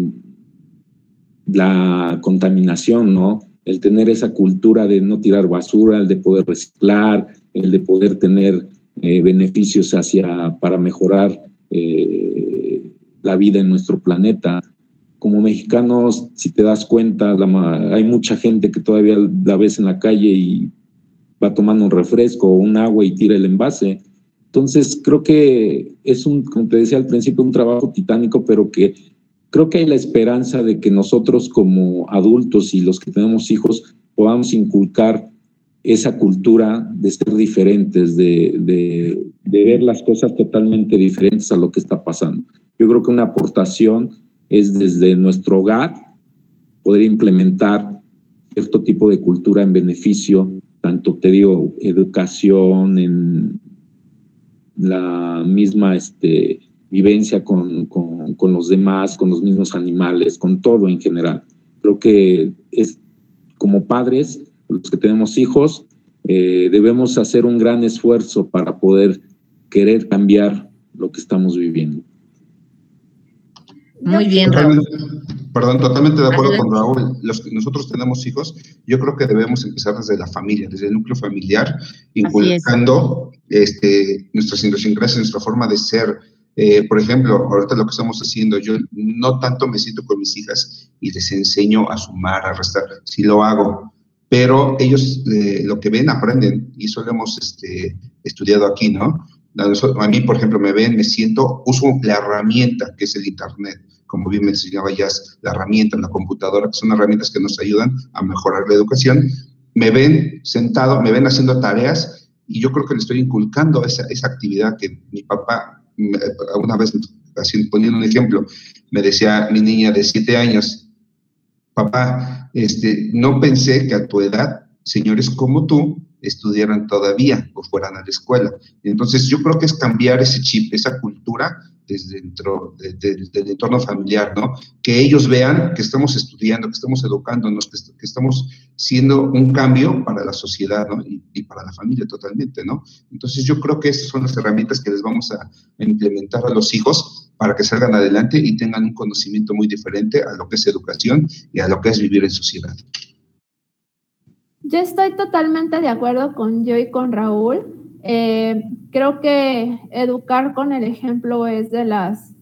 la contaminación, ¿no? El tener esa cultura de no tirar basura, el de poder reciclar, el de poder tener eh, beneficios hacia, para mejorar la vida en nuestro planeta. Como mexicanos, si te das cuenta, hay mucha gente que todavía la ves en la calle y va tomando un refresco o un agua y tira el envase. Entonces, creo que es un, como te decía al principio, un trabajo titánico, pero que creo que hay la esperanza de que nosotros como adultos y los que tenemos hijos podamos inculcar esa cultura de ser diferentes, de, ver las cosas totalmente diferentes a lo que está pasando. Yo creo que una aportación es desde nuestro hogar poder implementar cierto tipo de cultura en beneficio, tanto te digo, educación, en la misma este, vivencia con, con, los demás, con los mismos animales, con todo en general. Creo que es como padres, los que tenemos hijos, eh, debemos hacer un gran esfuerzo para poder querer cambiar lo que estamos viviendo. Muy bien, Raúl. Perdón, totalmente de acuerdo con Raúl. Los que nosotros tenemos hijos, yo creo que debemos empezar desde la familia, desde el núcleo familiar, inculcando este, nuestras idiosincrasias, nuestra forma de ser. Eh, por ejemplo, ahorita lo que estamos haciendo, yo no tanto me siento con mis hijas y les enseño a sumar, a restar, sí lo hago, pero ellos eh, lo que ven aprenden y eso lo hemos este, estudiado aquí, ¿no? A mí, por ejemplo, me ven, me siento, uso la herramienta que es el Internet como bien me enseñaba ya, la herramienta, la computadora, que son herramientas que nos ayudan a mejorar la educación. Me ven sentado, me ven haciendo tareas y yo creo que le estoy inculcando esa, esa actividad que mi papá, una vez, así, poniendo un ejemplo, me decía mi niña de siete años, papá, este, no pensé que a tu edad, señores como tú, estudiaran todavía o fueran a la escuela. Entonces, yo creo que es cambiar ese chip, esa cultura desde dentro del entorno familiar, ¿no? Que ellos vean que estamos estudiando, que estamos educándonos, que, estamos siendo un cambio para la sociedad, ¿no? Y, para la familia totalmente, ¿no? Entonces yo creo que estas son las herramientas que les vamos a, implementar a los hijos para que salgan adelante y tengan un conocimiento muy diferente a lo que es educación y a lo que es vivir en sociedad. Yo estoy totalmente de acuerdo con yo y con Raúl. Eh, creo que educar con el ejemplo es de las,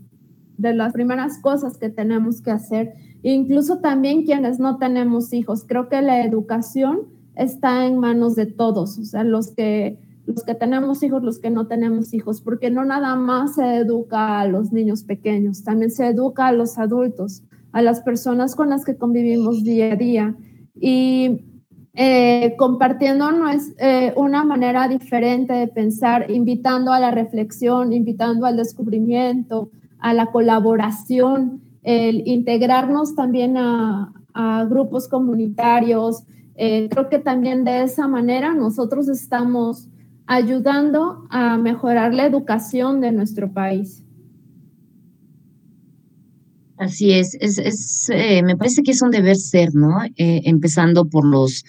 de las primeras cosas que tenemos que hacer. Incluso también quienes no tenemos hijos. Creo que la educación está en manos de todos, o sea, los que, los que tenemos hijos, los que no tenemos hijos, porque no nada más se educa a los niños pequeños, también se educa a los adultos, a las personas con las que convivimos día a día. Y eh, compartiendo eh, una manera diferente de pensar, invitando a la reflexión, invitando al descubrimiento, a la colaboración, el integrarnos también a, grupos comunitarios. Eh, creo que también de esa manera nosotros estamos ayudando a mejorar la educación de nuestro país. Así es, es, es eh, me parece que es un deber ser, ¿no? Eh, empezando por los,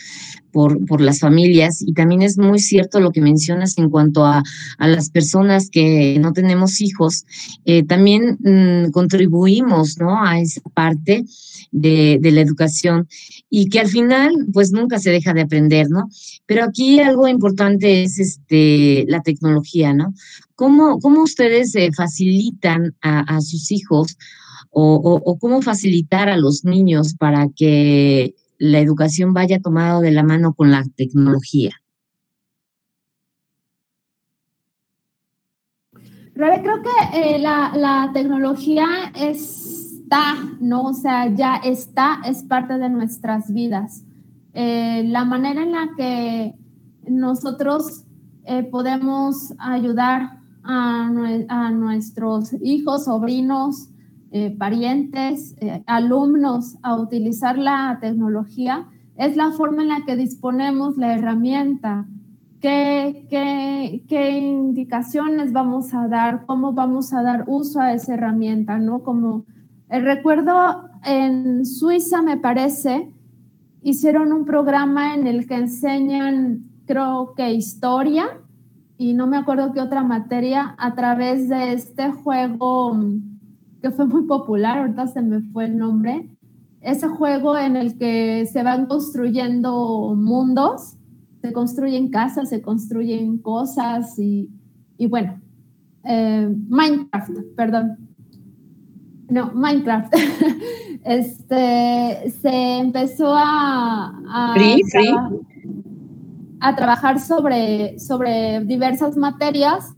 por, por, las familias y también es muy cierto lo que mencionas en cuanto a, a las personas que no tenemos hijos, eh, también mm, contribuimos, ¿no? A esa parte de, la educación y que al final, pues nunca se deja de aprender, ¿no? Pero aquí algo importante es este, la tecnología, ¿no? ¿Cómo, cómo ustedes facilitan a, a sus hijos? O, cómo facilitar a los niños para que la educación vaya tomada de la mano con la tecnología? creo que eh, la, tecnología está, ¿no? O sea, ya está, es parte de nuestras vidas. Eh, la manera en la que nosotros eh, podemos ayudar a, nuestros hijos, sobrinos, eh, parientes, eh, alumnos a utilizar la tecnología, es la forma en la que disponemos la herramienta. ¿Qué, qué, indicaciones vamos a dar? ¿Cómo vamos a dar uso a esa herramienta? ¿no? Como eh, recuerdo en Suiza, me parece, hicieron un programa en el que enseñan, creo que historia, y no me acuerdo qué otra materia, a través de este juego que fue muy popular, ahorita se me fue el nombre, ese juego en el que se van construyendo mundos, se construyen casas, se construyen cosas y, y bueno, eh, Minecraft, perdón. No, Minecraft. este, se empezó a, a, a trabajar sobre, sobre diversas materias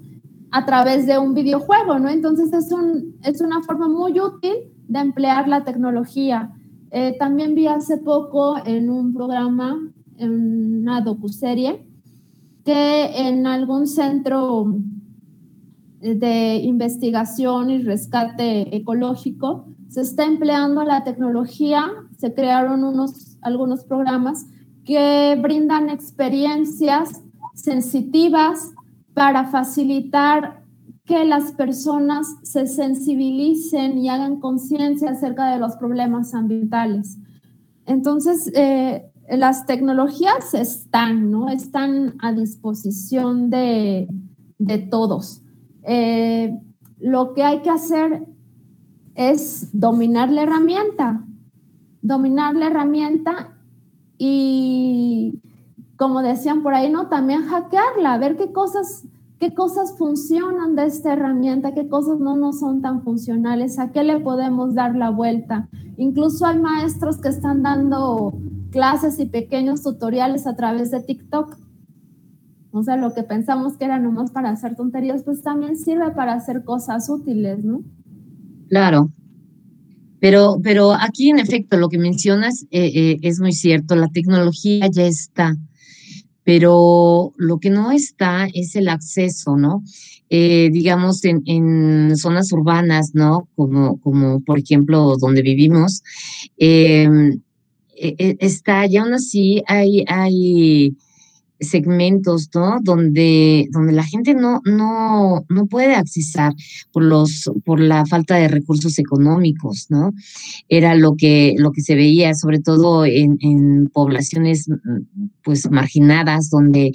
a través de un videojuego, ¿no? Entonces es, un, es una forma muy útil de emplear la tecnología. Eh, también vi hace poco en un programa, en una docuserie, que en algún centro de investigación y rescate ecológico se está empleando la tecnología, se crearon unos, algunos programas que brindan experiencias sensitivas para facilitar que las personas se sensibilicen y hagan conciencia acerca de los problemas ambientales. Entonces, eh, las tecnologías están, ¿no? Están a disposición de, todos. Eh, lo que hay que hacer es dominar la herramienta, dominar la herramienta y, como decían por ahí, ¿no? También hackearla, ver qué cosas, qué cosas funcionan de esta herramienta, qué cosas no nos son tan funcionales, a qué le podemos dar la vuelta. Incluso hay maestros que están dando clases y pequeños tutoriales a través de TikTok. O sea, lo que pensamos que era nomás para hacer tonterías, pues también sirve para hacer cosas útiles, ¿no? Claro. Pero, pero aquí en efecto lo que mencionas eh, eh, es muy cierto, la tecnología ya está, pero lo que no está es el acceso, ¿no? Eh, digamos, en, en, zonas urbanas, ¿no? Como, como por ejemplo donde vivimos, em, está, y aún así hay, hay segmentos, ¿no? Donde, donde la gente no, no, no puede accesar por los, por la falta de recursos económicos, ¿no? Era lo que, lo que se veía, sobre todo en, poblaciones pues marginadas, donde,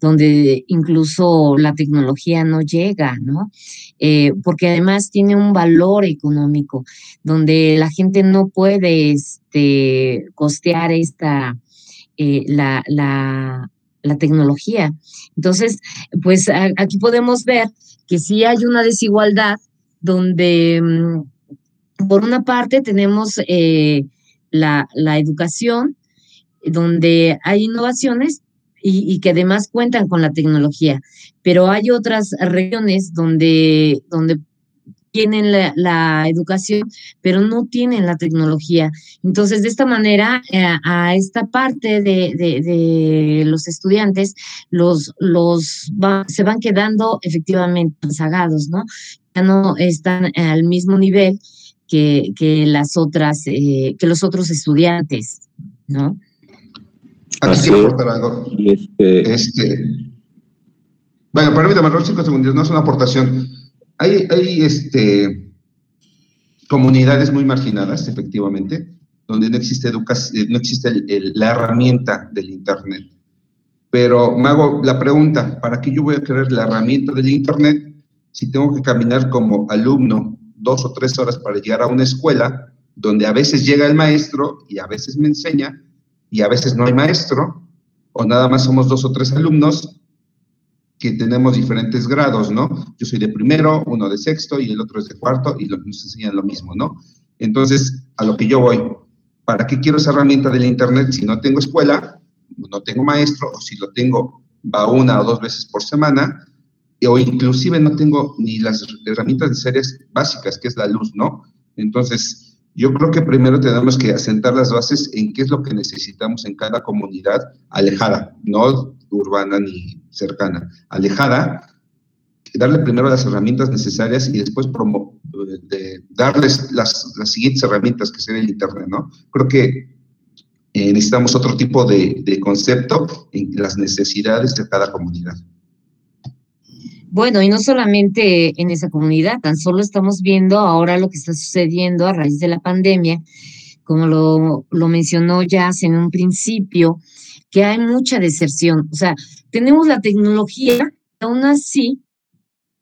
donde incluso la tecnología no llega, ¿no? Eh, porque además tiene un valor económico, donde la gente no puede este, costear esta, eh, la, la tecnología. Entonces, pues aquí podemos ver que sí hay una desigualdad donde, mm, por una parte, tenemos eh, la, la, educación, donde hay innovaciones y, y, que además cuentan con la tecnología, pero hay otras regiones donde, donde tienen la, educación, pero no tienen la tecnología. Entonces, de esta manera, eh, a esta parte de, los estudiantes, los, los se van quedando efectivamente rezagados, ¿no? Ya no están al mismo nivel que, que las otras, eh, que los otros estudiantes, ¿no? Aquí quiero aportar algo. Este... este bueno, permítame, cinco segundos, no es una aportación hay, este, comunidades muy marginadas, efectivamente, donde no existe, educación, no existe la herramienta del Internet. Pero me hago la pregunta, ¿para qué yo voy a querer la herramienta del Internet si tengo que caminar como alumno dos o tres horas para llegar a una escuela donde a veces llega el maestro y a veces me enseña y a veces no hay maestro o nada más somos dos o tres alumnos que tenemos diferentes grados, ¿no? Yo soy de primero, uno de sexto y el otro es de cuarto y nos enseñan lo mismo, ¿no? Entonces, a lo que yo voy, ¿para qué quiero esa herramienta del Internet si no tengo escuela, no tengo maestro, o si lo tengo, va una o dos veces por semana, o inclusive no tengo ni las herramientas necesarias básicas, que es la luz, ¿no? Entonces, yo creo que primero tenemos que asentar las bases en qué es lo que necesitamos en cada comunidad alejada, no urbana ni cercana, alejada, darle primero las herramientas necesarias y después de darles las, las, siguientes herramientas que sería el Internet, ¿no? Creo que eh, necesitamos otro tipo de, de concepto en las necesidades de cada comunidad. Bueno, y no solamente en esa comunidad, tan solo estamos viendo ahora lo que está sucediendo a raíz de la pandemia, como lo, lo mencionó ya en un principio, que hay mucha deserción. O sea, tenemos la tecnología, aún así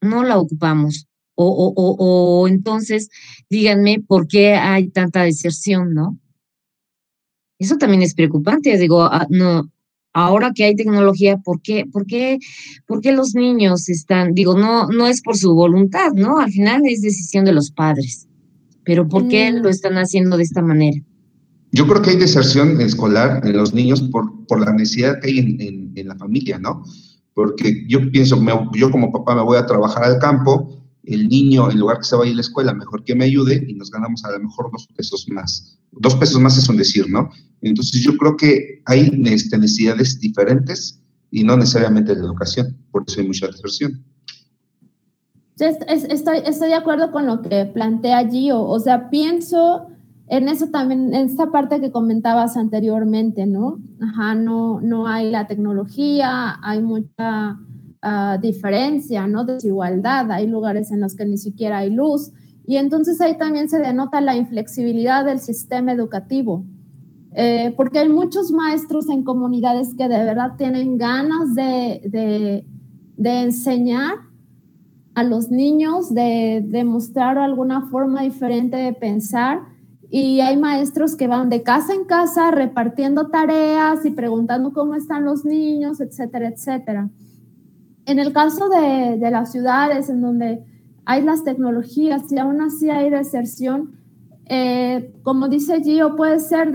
no la ocupamos. O, o, o, o entonces, díganme, ¿por qué hay tanta deserción, no? Eso también es preocupante. Digo, ah, no, ahora que hay tecnología, ¿por qué, por qué, por qué los niños están, digo, no, no es por su voluntad, ¿no? Al final es decisión de los padres. Pero ¿por qué mm. lo están haciendo de esta manera? Yo creo que hay deserción escolar en los niños por, por la necesidad que hay en, en, la familia, ¿no? Porque yo pienso, yo como papá me voy a trabajar al campo, el niño, en lugar que se vaya a la escuela, mejor que me ayude y nos ganamos a lo mejor dos pesos más. Dos pesos más es un decir, ¿no? Entonces yo creo que hay este, necesidades diferentes y no necesariamente de educación, por eso hay mucha deserción. estoy, estoy de acuerdo con lo que plantea Gio, o sea, pienso en eso también, en esta parte que comentabas anteriormente, ¿no? Ajá, no, no hay la tecnología, hay mucha ah, diferencia, ¿no? Desigualdad, hay lugares en los que ni siquiera hay luz. Y entonces ahí también se denota la inflexibilidad del sistema educativo, eh, porque hay muchos maestros en comunidades que de verdad tienen ganas de, de, de enseñar a los niños, de demostrar alguna forma diferente de pensar. Y hay maestros que van de casa en casa repartiendo tareas y preguntando cómo están los niños, etcétera, etcétera. En el caso de, de las ciudades en donde hay las tecnologías y aún así hay deserción, eh, como dice Gio, puede ser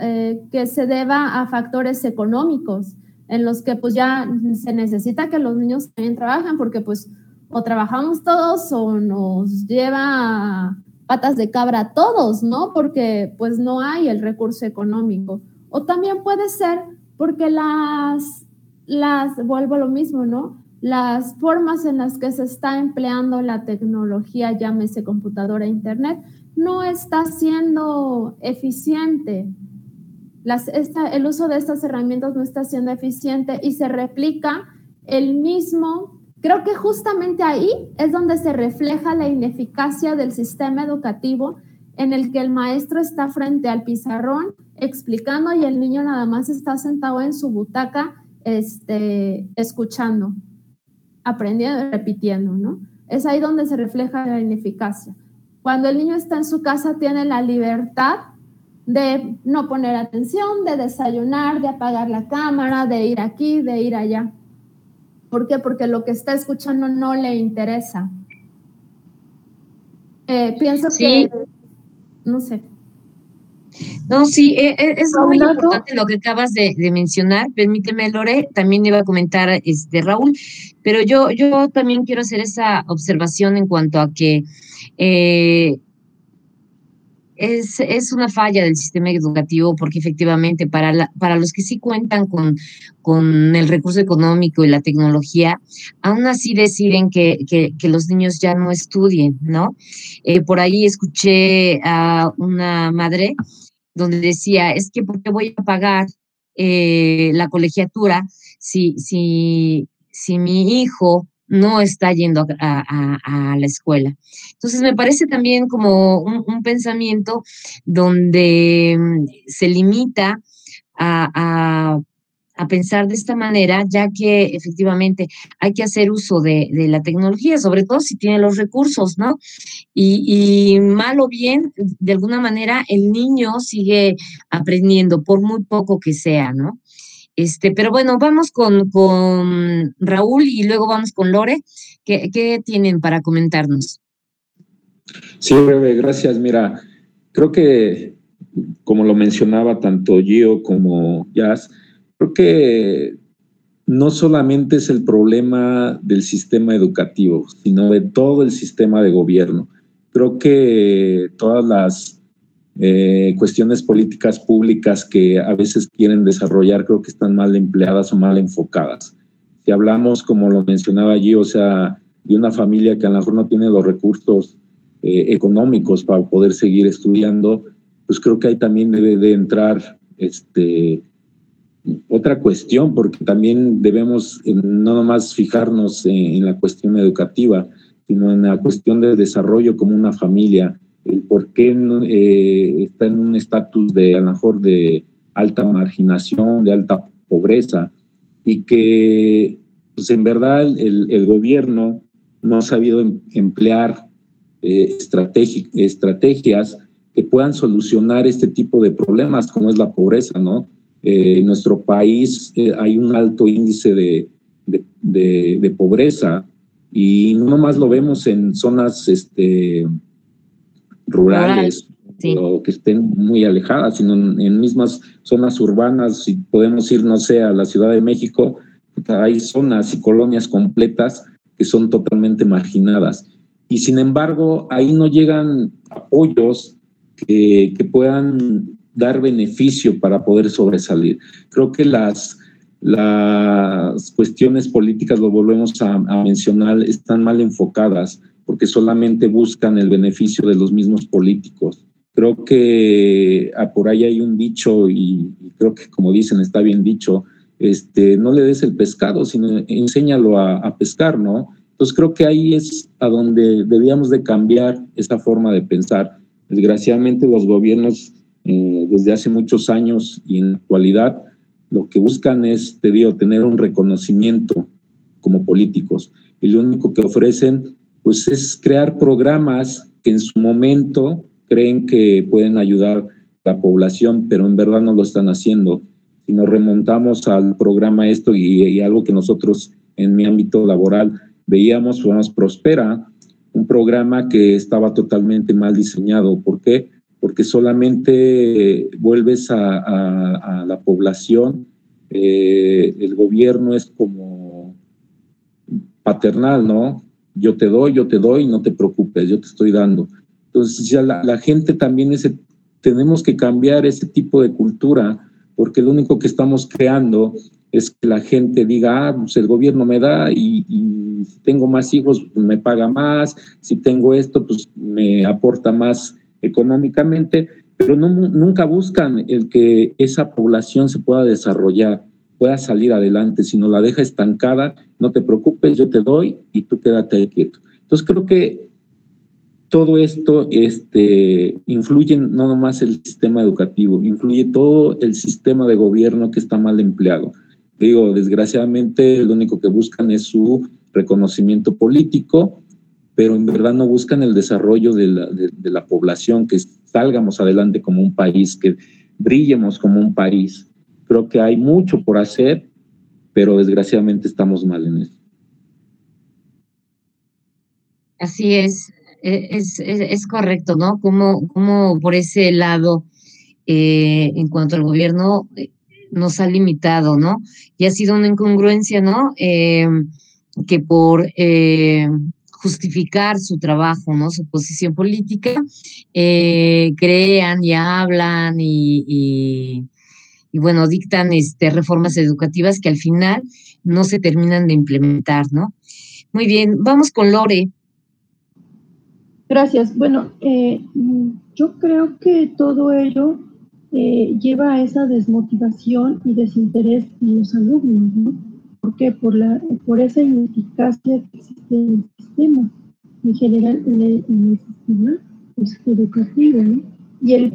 eh, que se deba a factores económicos en los que pues ya se necesita que los niños también trabajen porque pues o trabajamos todos o nos lleva patas de cabra a todos, ¿no? Porque pues no hay el recurso económico. O también puede ser porque las, las, vuelvo a lo mismo, ¿no? Las formas en las que se está empleando la tecnología, llámese computadora internet, no está siendo eficiente. Las, el uso de estas herramientas no está siendo eficiente y se replica el mismo Creo que justamente ahí es donde se refleja la ineficacia del sistema educativo en el que el maestro está frente al pizarrón explicando y el niño nada más está sentado en su butaca este, escuchando, aprendiendo y repitiendo, ¿no? Es ahí donde se refleja la ineficacia. Cuando el niño está en su casa tiene la libertad de no poner atención, de desayunar, de apagar la cámara, de ir aquí, de ir allá. ¿Por qué? Porque lo que está escuchando no le interesa. Eh, pienso que, no sé. No, sí, e, e, es muy importante lo que acabas de, mencionar. Permíteme, Lore, también iba a comentar este Raúl, pero yo, yo también quiero hacer esa observación en cuanto a que eh, es, una falla del sistema educativo porque efectivamente para, para los que sí cuentan con, con el recurso económico y la tecnología, aún así deciden que, que, los niños ya no estudien, ¿no? Eh, por ahí escuché a una madre donde decía, es que ¿por qué voy a pagar eh, la colegiatura si, si, si mi hijo no está yendo a, la escuela. Entonces, me parece también como un, pensamiento donde mm, se limita a, pensar de esta manera, ya que efectivamente hay que hacer uso de, la tecnología, sobre todo si tiene los recursos, ¿no? Y, y, mal o bien, de alguna manera, el niño sigue aprendiendo, por muy poco que sea, ¿no? Este, pero bueno, vamos con, con Raúl y luego vamos con Lore. ¿Qué, tienen para comentarnos? Sí, breve, gracias. Mira, creo que como lo mencionaba tanto Gio como Jazz, creo que no solamente es el problema del sistema educativo, sino de todo el sistema de gobierno. Creo que todas las eh, cuestiones políticas públicas que a veces quieren desarrollar creo que están mal empleadas o mal enfocadas. Si hablamos, como lo mencionaba allí, o sea, de una familia que a lo mejor no tiene los recursos eh, económicos para poder seguir estudiando, pues creo que ahí también debe de entrar este, otra cuestión, porque también debemos no nomás fijarnos en la cuestión educativa, sino en la cuestión del desarrollo como una familia, el por qué eh, está en un estatus de a lo mejor de alta marginación, de alta pobreza, y que pues en verdad el, gobierno no ha sabido em, emplear eh, estrategias que puedan solucionar este tipo de problemas, como es la pobreza, ¿no? Eh, en nuestro país hay un alto índice de, de, pobreza y no nomás lo vemos en zonas este, rurales o que estén muy alejadas, sino en, mismas zonas urbanas, si podemos ir, no sé, a la Ciudad de México, hay zonas y colonias completas que son totalmente marginadas. Y sin embargo, ahí no llegan apoyos que, que puedan dar beneficio para poder sobresalir. Creo que las, las cuestiones políticas, lo volvemos a, mencionar, están mal enfocadas porque solamente buscan el beneficio de los mismos políticos. Creo que ah, por ahí hay un dicho y, creo que como dicen está bien dicho, este, no le des el pescado, sino enséñalo a, pescar, ¿no? Entonces creo que ahí es a donde debíamos de cambiar esa forma de pensar. Desgraciadamente los gobiernos eh, desde hace muchos años y en la actualidad lo que buscan es, te digo, tener un reconocimiento como políticos. Y lo único que ofrecen, pues, es crear programas que en su momento creen que pueden ayudar a la población, pero en verdad no lo están haciendo. Si nos remontamos al programa esto y, algo que nosotros en mi ámbito laboral veíamos, más Prospera, un programa que estaba totalmente mal diseñado. ¿Por qué? porque solamente vuelves a, la población, eh, el gobierno es como paternal, ¿no? Yo te doy, yo te doy, no te preocupes, yo te estoy dando. Entonces ya la, gente también ese, tenemos que cambiar ese tipo de cultura, porque lo único que estamos creando es que la gente diga, ah, pues el gobierno me da y, si tengo más hijos, pues me paga más, si tengo esto, pues me aporta más económicamente, pero nunca buscan el que esa población se pueda desarrollar, pueda salir adelante, sino la deja estancada, no te preocupes, yo te doy y tú quédate ahí quieto. Entonces creo que todo esto este, influye no nomás el sistema educativo, influye todo el sistema de gobierno que está mal empleado. Digo, desgraciadamente lo único que buscan es su reconocimiento político pero en verdad no buscan el desarrollo de, la población, que salgamos adelante como un país, que brillemos como un país. Creo que hay mucho por hacer, pero desgraciadamente estamos mal en eso. Así es, e, es, es, correcto, ¿no? Como, como por ese lado, eh, en cuanto al gobierno, eh, nos ha limitado, ¿no? Y ha sido una incongruencia, ¿no? Eh, que por justificar su trabajo, ¿no? Su posición política, crean y hablan y, bueno, dictan este, reformas educativas que al final no se terminan de implementar, ¿no? Muy bien, vamos con Lore. Gracias. Bueno, eh, yo creo que todo ello eh, lleva a esa desmotivación y desinterés en los alumnos, ¿no? ¿Por qué? Por, la, por esa ineficacia que existe en el sistema, en general en el, sistema pues, educativo. ¿no? Y el,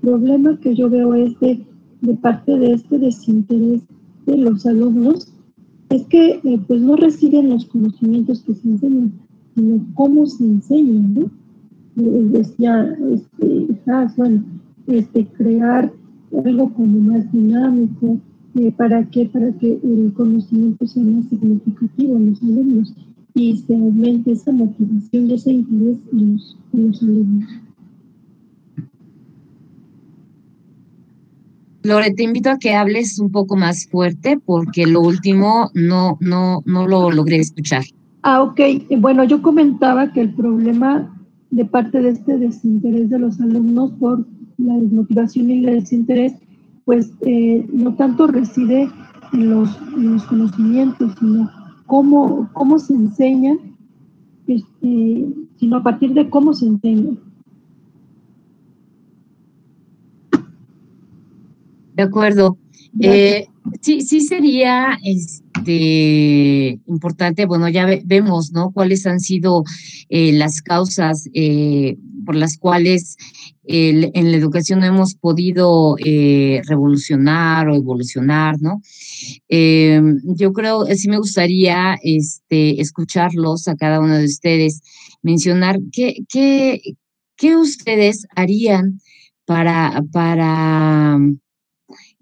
problema que yo veo es de, de, parte de este desinterés de los alumnos, es que eh, pues no reciben los conocimientos que se enseñan, sino cómo se enseñan, ¿no? Eh, decía, este, ah, bueno, este, crear algo como más dinámico, eh, ¿Para qué? Para que el conocimiento sea más significativo en los alumnos y se aumente esa motivación y ese interés en los, alumnos. Lore, te invito a que hables un poco más fuerte porque lo último no, no, no lo logré escuchar. Ah, ok. Bueno, yo comentaba que el problema de parte de este desinterés de los alumnos por la desmotivación y el desinterés pues eh, no tanto reside en los, conocimientos, sino cómo, cómo se enseña, este, sino a partir de cómo se enseña. De acuerdo. Eh, sí, sí sería este, importante, bueno, ya vemos, ¿no? Cuáles han sido eh, las causas por las cuales en la educación no hemos podido eh, revolucionar o evolucionar, ¿no? Eh, yo creo, sí me gustaría este, escucharlos a cada uno de ustedes, mencionar qué, qué, qué ustedes harían para, para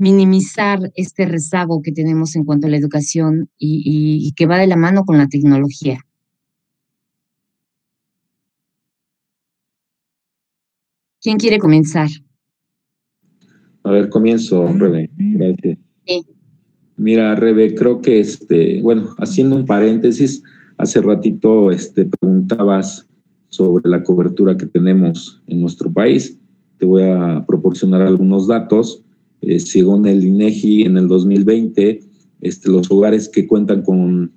minimizar este rezago que tenemos en cuanto a la educación y que va de la mano con la tecnología. ¿Quién quiere comenzar? A ver, comienzo, Rebe. Gracias. Mira, Rebe, creo que este, bueno, haciendo un paréntesis, hace ratito este, preguntabas sobre la cobertura que tenemos en nuestro país. Te voy a proporcionar algunos datos. Eh, según el INEGI, en el 2020, este, los hogares que cuentan con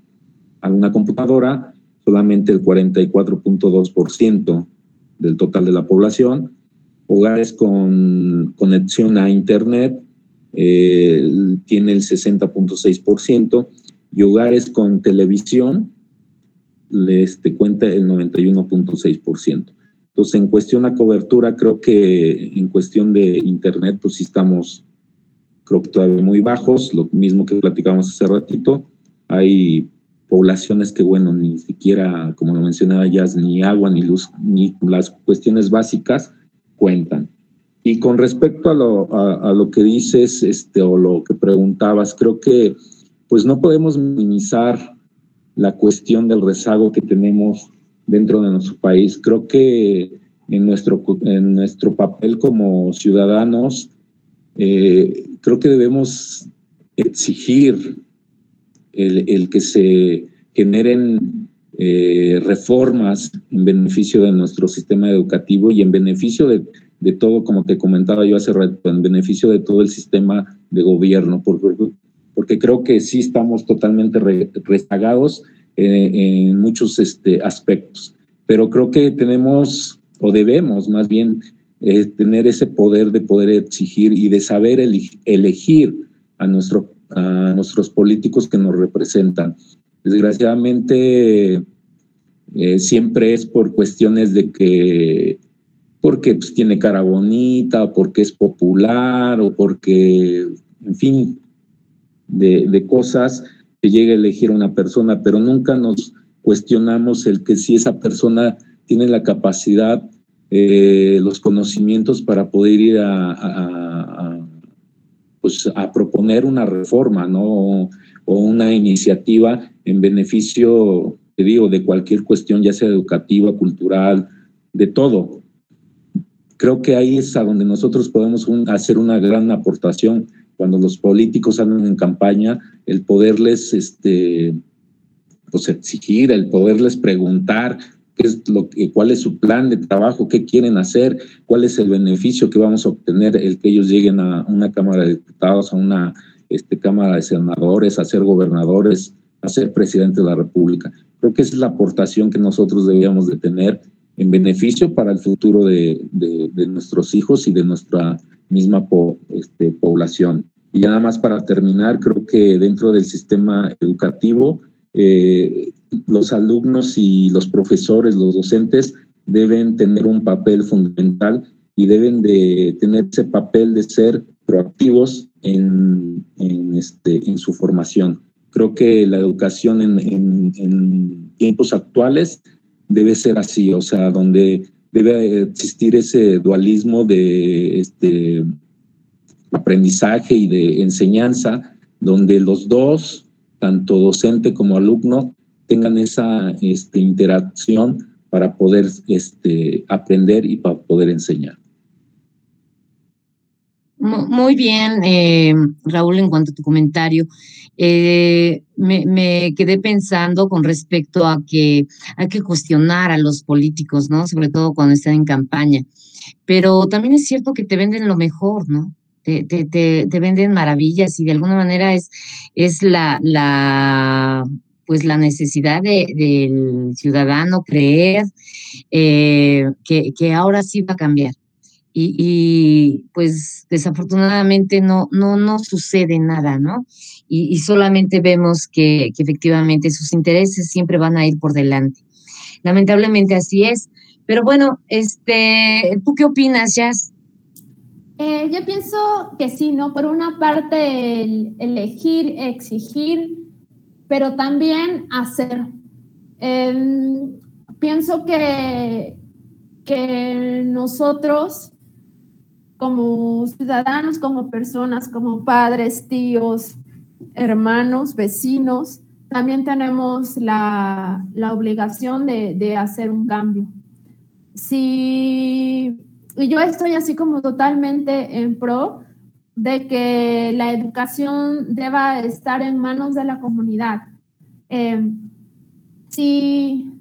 alguna computadora, solamente el 44.2% del total de la población. Hogares con conexión a Internet eh, tiene el 60.6% y hogares con televisión les te cuenta el 91.6%. Entonces, en cuestión a cobertura, creo que en cuestión de Internet, pues sí estamos, creo que todavía muy bajos, lo mismo que platicamos hace ratito. Hay poblaciones que, bueno, ni siquiera, como lo mencionaba ya, ni agua, ni luz, ni las cuestiones básicas cuentan. Y con respecto a lo, a, lo que dices, este, o lo que preguntabas, creo que pues no podemos minimizar la cuestión del rezago que tenemos dentro de nuestro país. Creo que en nuestro, en nuestro papel como ciudadanos, eh, creo que debemos exigir el, que se generen eh, reformas en beneficio de nuestro sistema educativo y en beneficio de, todo, como te comentaba yo hace rato, en beneficio de todo el sistema de gobierno, porque, porque creo que sí estamos totalmente rezagados eh, en muchos este, aspectos, pero creo que tenemos o debemos más bien eh, tener ese poder de poder exigir y de saber elegir a nuestro a nuestros políticos que nos representan. Desgraciadamente, eh, siempre es por cuestiones de que, porque pues, tiene cara bonita, porque es popular, o porque, en fin, de, de cosas que llega a elegir una persona, pero nunca nos cuestionamos el que si esa persona tiene la capacidad, eh, los conocimientos para poder ir a pues, a proponer una reforma, ¿no? O, una iniciativa en beneficio, te digo, de cualquier cuestión, ya sea educativa, cultural, de todo. Creo que ahí es a donde nosotros podemos hacer una gran aportación cuando los políticos andan en campaña, el poderles este, pues exigir, el poderles preguntar qué es lo que, cuál es su plan de trabajo, qué quieren hacer, cuál es el beneficio que vamos a obtener el que ellos lleguen a una Cámara de Diputados, a una este, Cámara de Senadores, a ser gobernadores, a ser presidente de la República. Creo que esa es la aportación que nosotros debíamos de tener en beneficio para el futuro de, de, nuestros hijos y de nuestra misma este, población. Y nada más para terminar, creo que dentro del sistema educativo, eh, los alumnos y los profesores, los docentes, deben tener un papel fundamental y deben de tener ese papel de ser proactivos en, este, en su formación. Creo que la educación en, en, tiempos actuales debe ser así, o sea, donde debe existir ese dualismo de este, aprendizaje y de enseñanza, donde los dos, tanto docente como alumno, tengan esa este, interacción para poder este, aprender y para poder enseñar. Muy bien, eh, Raúl, en cuanto a tu comentario, eh, me, quedé pensando con respecto a que hay que cuestionar a los políticos, ¿no? Sobre todo cuando están en campaña. Pero también es cierto que te venden lo mejor, ¿no? Te, te, te, venden maravillas y de alguna manera es, es la, la pues la necesidad del ciudadano creer eh, que, ahora sí va a cambiar. Y, pues desafortunadamente no, no, no sucede nada, ¿no? Y, solamente vemos que, efectivamente sus intereses siempre van a ir por delante. Lamentablemente así es. Pero bueno, este, ¿tú qué opinas, Jazz? Eh, yo pienso que sí, ¿no? Por una parte, elegir, exigir pero también hacer. Em, pienso que, que nosotros, como ciudadanos, como personas, como padres, tíos, hermanos, vecinos, también tenemos la, obligación de, de, hacer un cambio. Si, y yo estoy así como totalmente en pro de que la educación deba estar en manos de la comunidad. Eh, si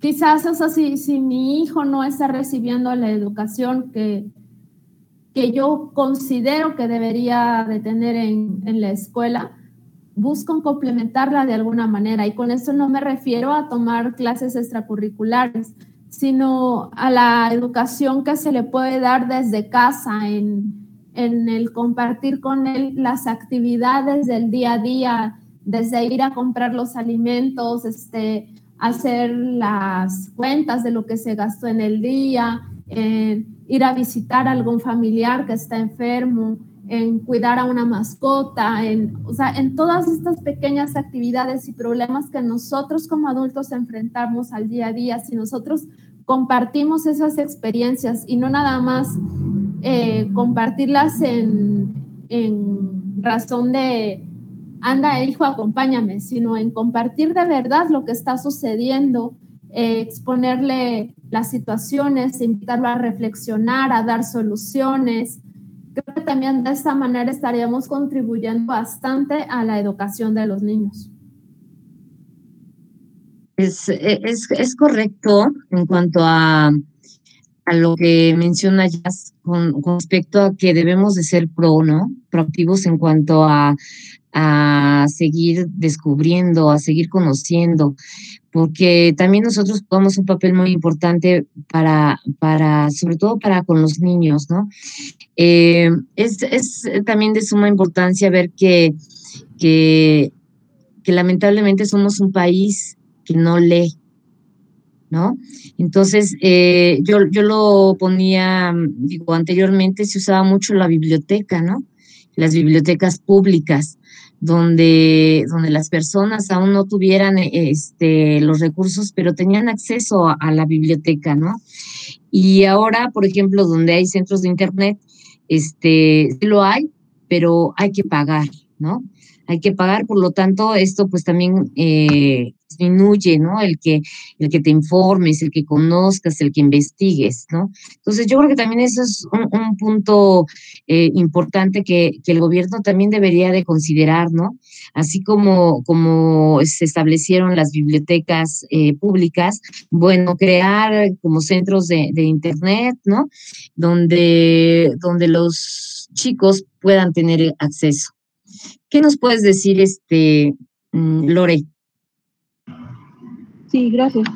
quizás es así, si mi hijo no está recibiendo la educación que, que yo considero que debería de tener en, la escuela, buscan complementarla de alguna manera. Y con esto no me refiero a tomar clases extracurriculares, sino a la educación que se le puede dar desde casa, en, en el compartir con él las actividades del día a día, desde ir a comprar los alimentos, este, hacer las cuentas de lo que se gastó en el día, ir a visitar a algún familiar que está enfermo, en cuidar a una mascota, en, o sea, en todas estas pequeñas actividades y problemas que nosotros como adultos enfrentamos al día a día, si nosotros compartimos esas experiencias y no nada más eh, compartirlas en, en razón de, anda, hijo, acompáñame, sino en compartir de verdad lo que está sucediendo, eh, exponerle las situaciones, invitarlo a reflexionar, a dar soluciones. Creo que también de esta manera estaríamos contribuyendo bastante a la educación de los niños. Es, es, correcto en cuanto a, a lo que menciona Jazz con, respecto a que debemos de ser pro, ¿no? Proactivos en cuanto a, a seguir descubriendo, a seguir conociendo, porque también nosotros jugamos un papel muy importante para, para sobre todo para con los niños, ¿no? Eh, es, es, también de suma importancia ver que, que lamentablemente somos un país que no lee, ¿no? Entonces, eh, yo, yo lo ponía, digo, anteriormente se usaba mucho la biblioteca, ¿no? Las bibliotecas públicas donde, donde las personas aún no tuvieran este, los recursos, pero tenían acceso a, la biblioteca, ¿no? Y ahora, por ejemplo, donde hay centros de Internet, este, lo hay, pero hay que pagar, ¿no? Hay que pagar, por lo tanto, esto pues también eh, disminuye, ¿no? El que, el que te informes, el que conozcas, el que investigues, ¿no? Entonces yo creo que también eso es un, punto eh, importante que, que, el gobierno también debería de considerar, ¿no? Así como, como se establecieron las bibliotecas eh, públicas, bueno, crear como centros de, de Internet, ¿no? Donde, donde los chicos puedan tener acceso. ¿Qué nos puedes decir, este, mm, Lore? Sí, gracias.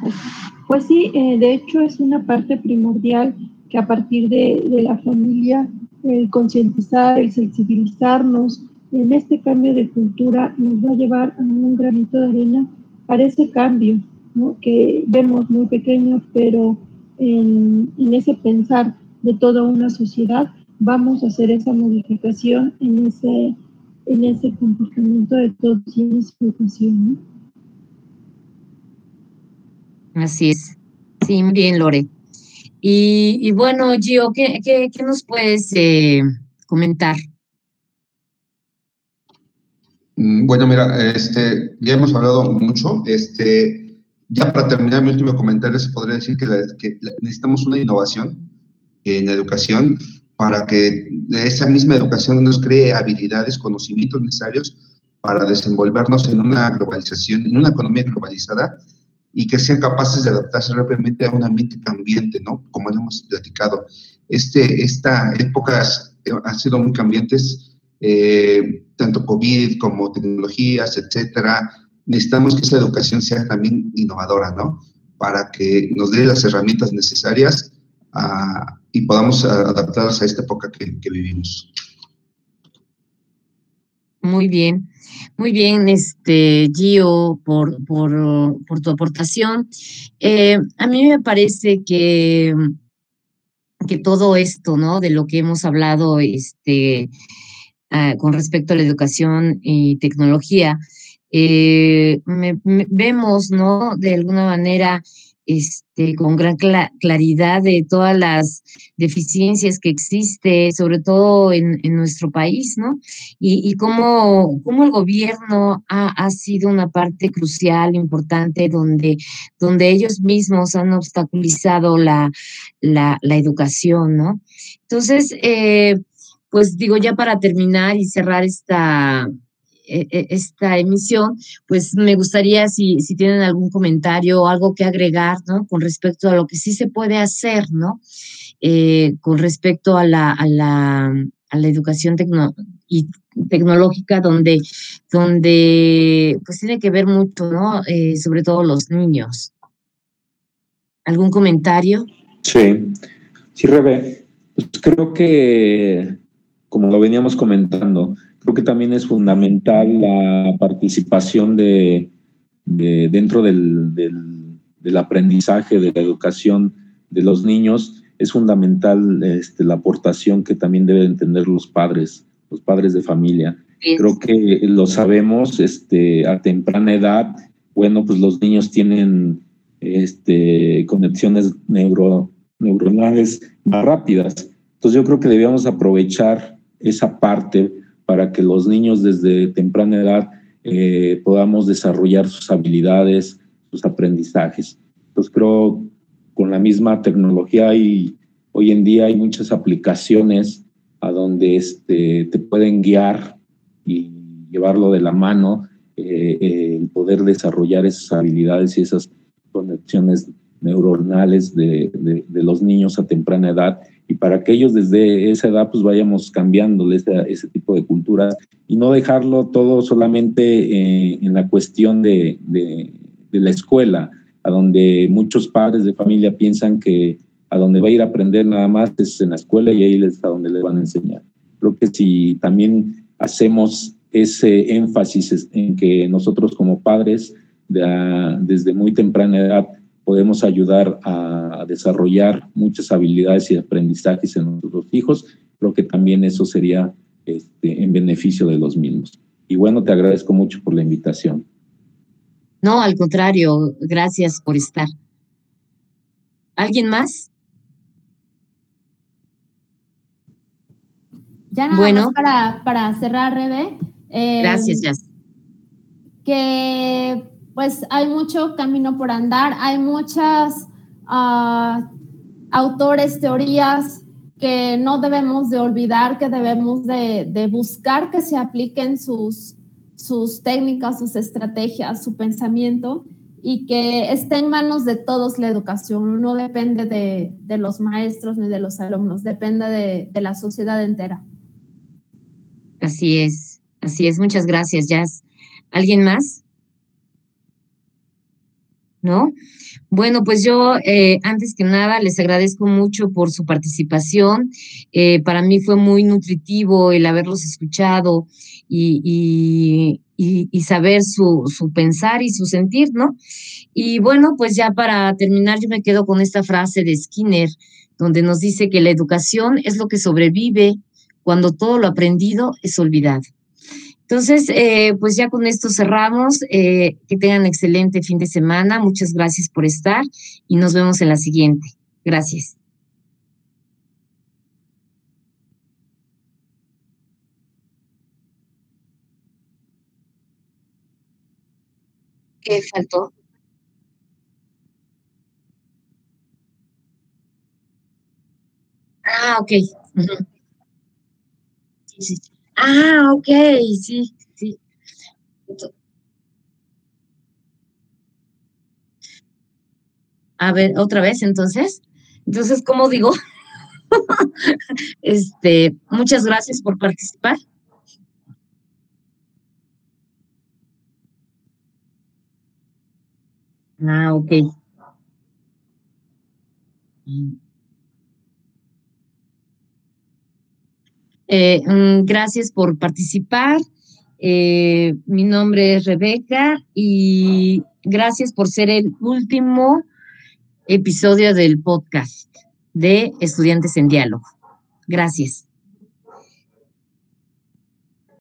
Pues sí, eh, de hecho es una parte primordial que a partir de, la familia, el concientizar, el sensibilizarnos en este cambio de cultura nos va a llevar a un granito de arena para ese cambio, que vemos muy pequeño, pero en, en, ese pensar de toda una sociedad vamos a hacer esa modificación en ese, en ese comportamiento de todos y en esa educación. ¿no? Así es. Sí, muy bien, Lore. Y, bueno, Gio, ¿qué, qué, nos puedes eh, comentar? Mm, bueno, mira, este, ya hemos hablado mucho. Este, ya para terminar mi último comentario, se podría decir que, que necesitamos una innovación en la educación para que esa misma educación nos cree habilidades, conocimientos necesarios para desenvolvernos en una globalización, en una economía globalizada y que sean capaces de adaptarse rápidamente a un ambiente cambiante, ¿no? Como hemos platicado. Este, esta épocas han sido muy cambiantes, eh, tanto COVID como tecnologías, etcétera. Necesitamos que esa educación sea también innovadora, ¿no? Para que nos dé las herramientas necesarias ah, y podamos adaptarnos a esta época que, que vivimos. Muy bien. Muy bien, este Gio, por, por, por tu aportación. Eh, a mí me parece que, que todo esto, ¿no? De lo que hemos hablado este, ah, con respecto a la educación y tecnología, eh, vemos, ¿no? De alguna manera este, con gran claridad de todas las deficiencias que existe, sobre todo en, nuestro país, ¿no? Y, cómo, el gobierno ha, sido una parte crucial, importante, donde, ellos mismos han obstaculizado la, educación, ¿no? Entonces, eh, pues digo, ya para terminar y cerrar esta, esta emisión, pues me gustaría si, si tienen algún comentario o algo que agregar, ¿no? Con respecto a lo que sí se puede hacer, ¿no? Eh, con respecto a la, a la, a la educación y tecnológica donde, donde pues tiene que ver mucho, ¿no? Eh, sobre todo los niños. ¿Algún comentario? Sí, sí, Rebe. Pues creo que, como lo veníamos comentando, creo que también es fundamental la participación de, dentro del, del, aprendizaje, de la educación de los niños. Es fundamental este, la aportación que también deben tener los padres, los padres de familia. Creo que lo sabemos este, a temprana edad. Bueno, pues los niños tienen este, conexiones neuro, neuronales más rápidas. Entonces yo creo que debíamos aprovechar esa parte para que los niños desde temprana edad eh, podamos desarrollar sus habilidades, sus aprendizajes. Entonces creo con la misma tecnología y hoy en día hay muchas aplicaciones a donde este, te pueden guiar y llevarlo de la mano, eh, eh, el poder desarrollar esas habilidades y esas conexiones neuronales de, los niños a temprana edad y para que ellos desde esa edad pues vayamos cambiando ese, tipo de culturas y no dejarlo todo solamente eh, en la cuestión de, la escuela, a donde muchos padres de familia piensan que a donde va a ir a aprender nada más es en la escuela y ahí es a donde le van a enseñar. Creo que si también hacemos ese énfasis en que nosotros como padres desde muy temprana edad podemos ayudar a, desarrollar muchas habilidades y aprendizajes en nuestros hijos, creo que también eso sería este, en beneficio de los mismos. Y bueno, te agradezco mucho por la invitación. No, al contrario, gracias por estar. ¿Alguien más? Ya nada bueno. más para, para cerrar, Rebe. Eh, gracias, Jazz. Que pues hay mucho camino por andar, hay muchas ah, autores, teorías que no debemos de olvidar, que debemos de, buscar que se apliquen sus, sus técnicas, sus estrategias, su pensamiento y que esté en manos de todos la educación. No depende de, los maestros ni de los alumnos, depende de, de, la sociedad entera. Así es, así es. Muchas gracias, Jazz. ¿Alguien más? ¿No? Bueno, pues yo eh, antes que nada les agradezco mucho por su participación. Eh, para mí fue muy nutritivo el haberlos escuchado y, y, saber su, su, pensar y su sentir, ¿no? Y bueno, pues ya para terminar, yo me quedo con esta frase de Skinner, donde nos dice que la educación es lo que sobrevive cuando todo lo aprendido es olvidado. Entonces, eh, pues ya con esto cerramos. Eh, que tengan excelente fin de semana. Muchas gracias por estar y nos vemos en la siguiente. Gracias. ¿Qué faltó? Ah, ok. sí, sí. Ah, ok, sí, sí. A ver, otra vez, entonces. Entonces, ¿cómo digo? este, muchas gracias por participar. Ah, ok. Eh, mm, gracias por participar. Eh, mi nombre es Rebeca y gracias por ser el último episodio del podcast de Estudiantes en Diálogo. Gracias.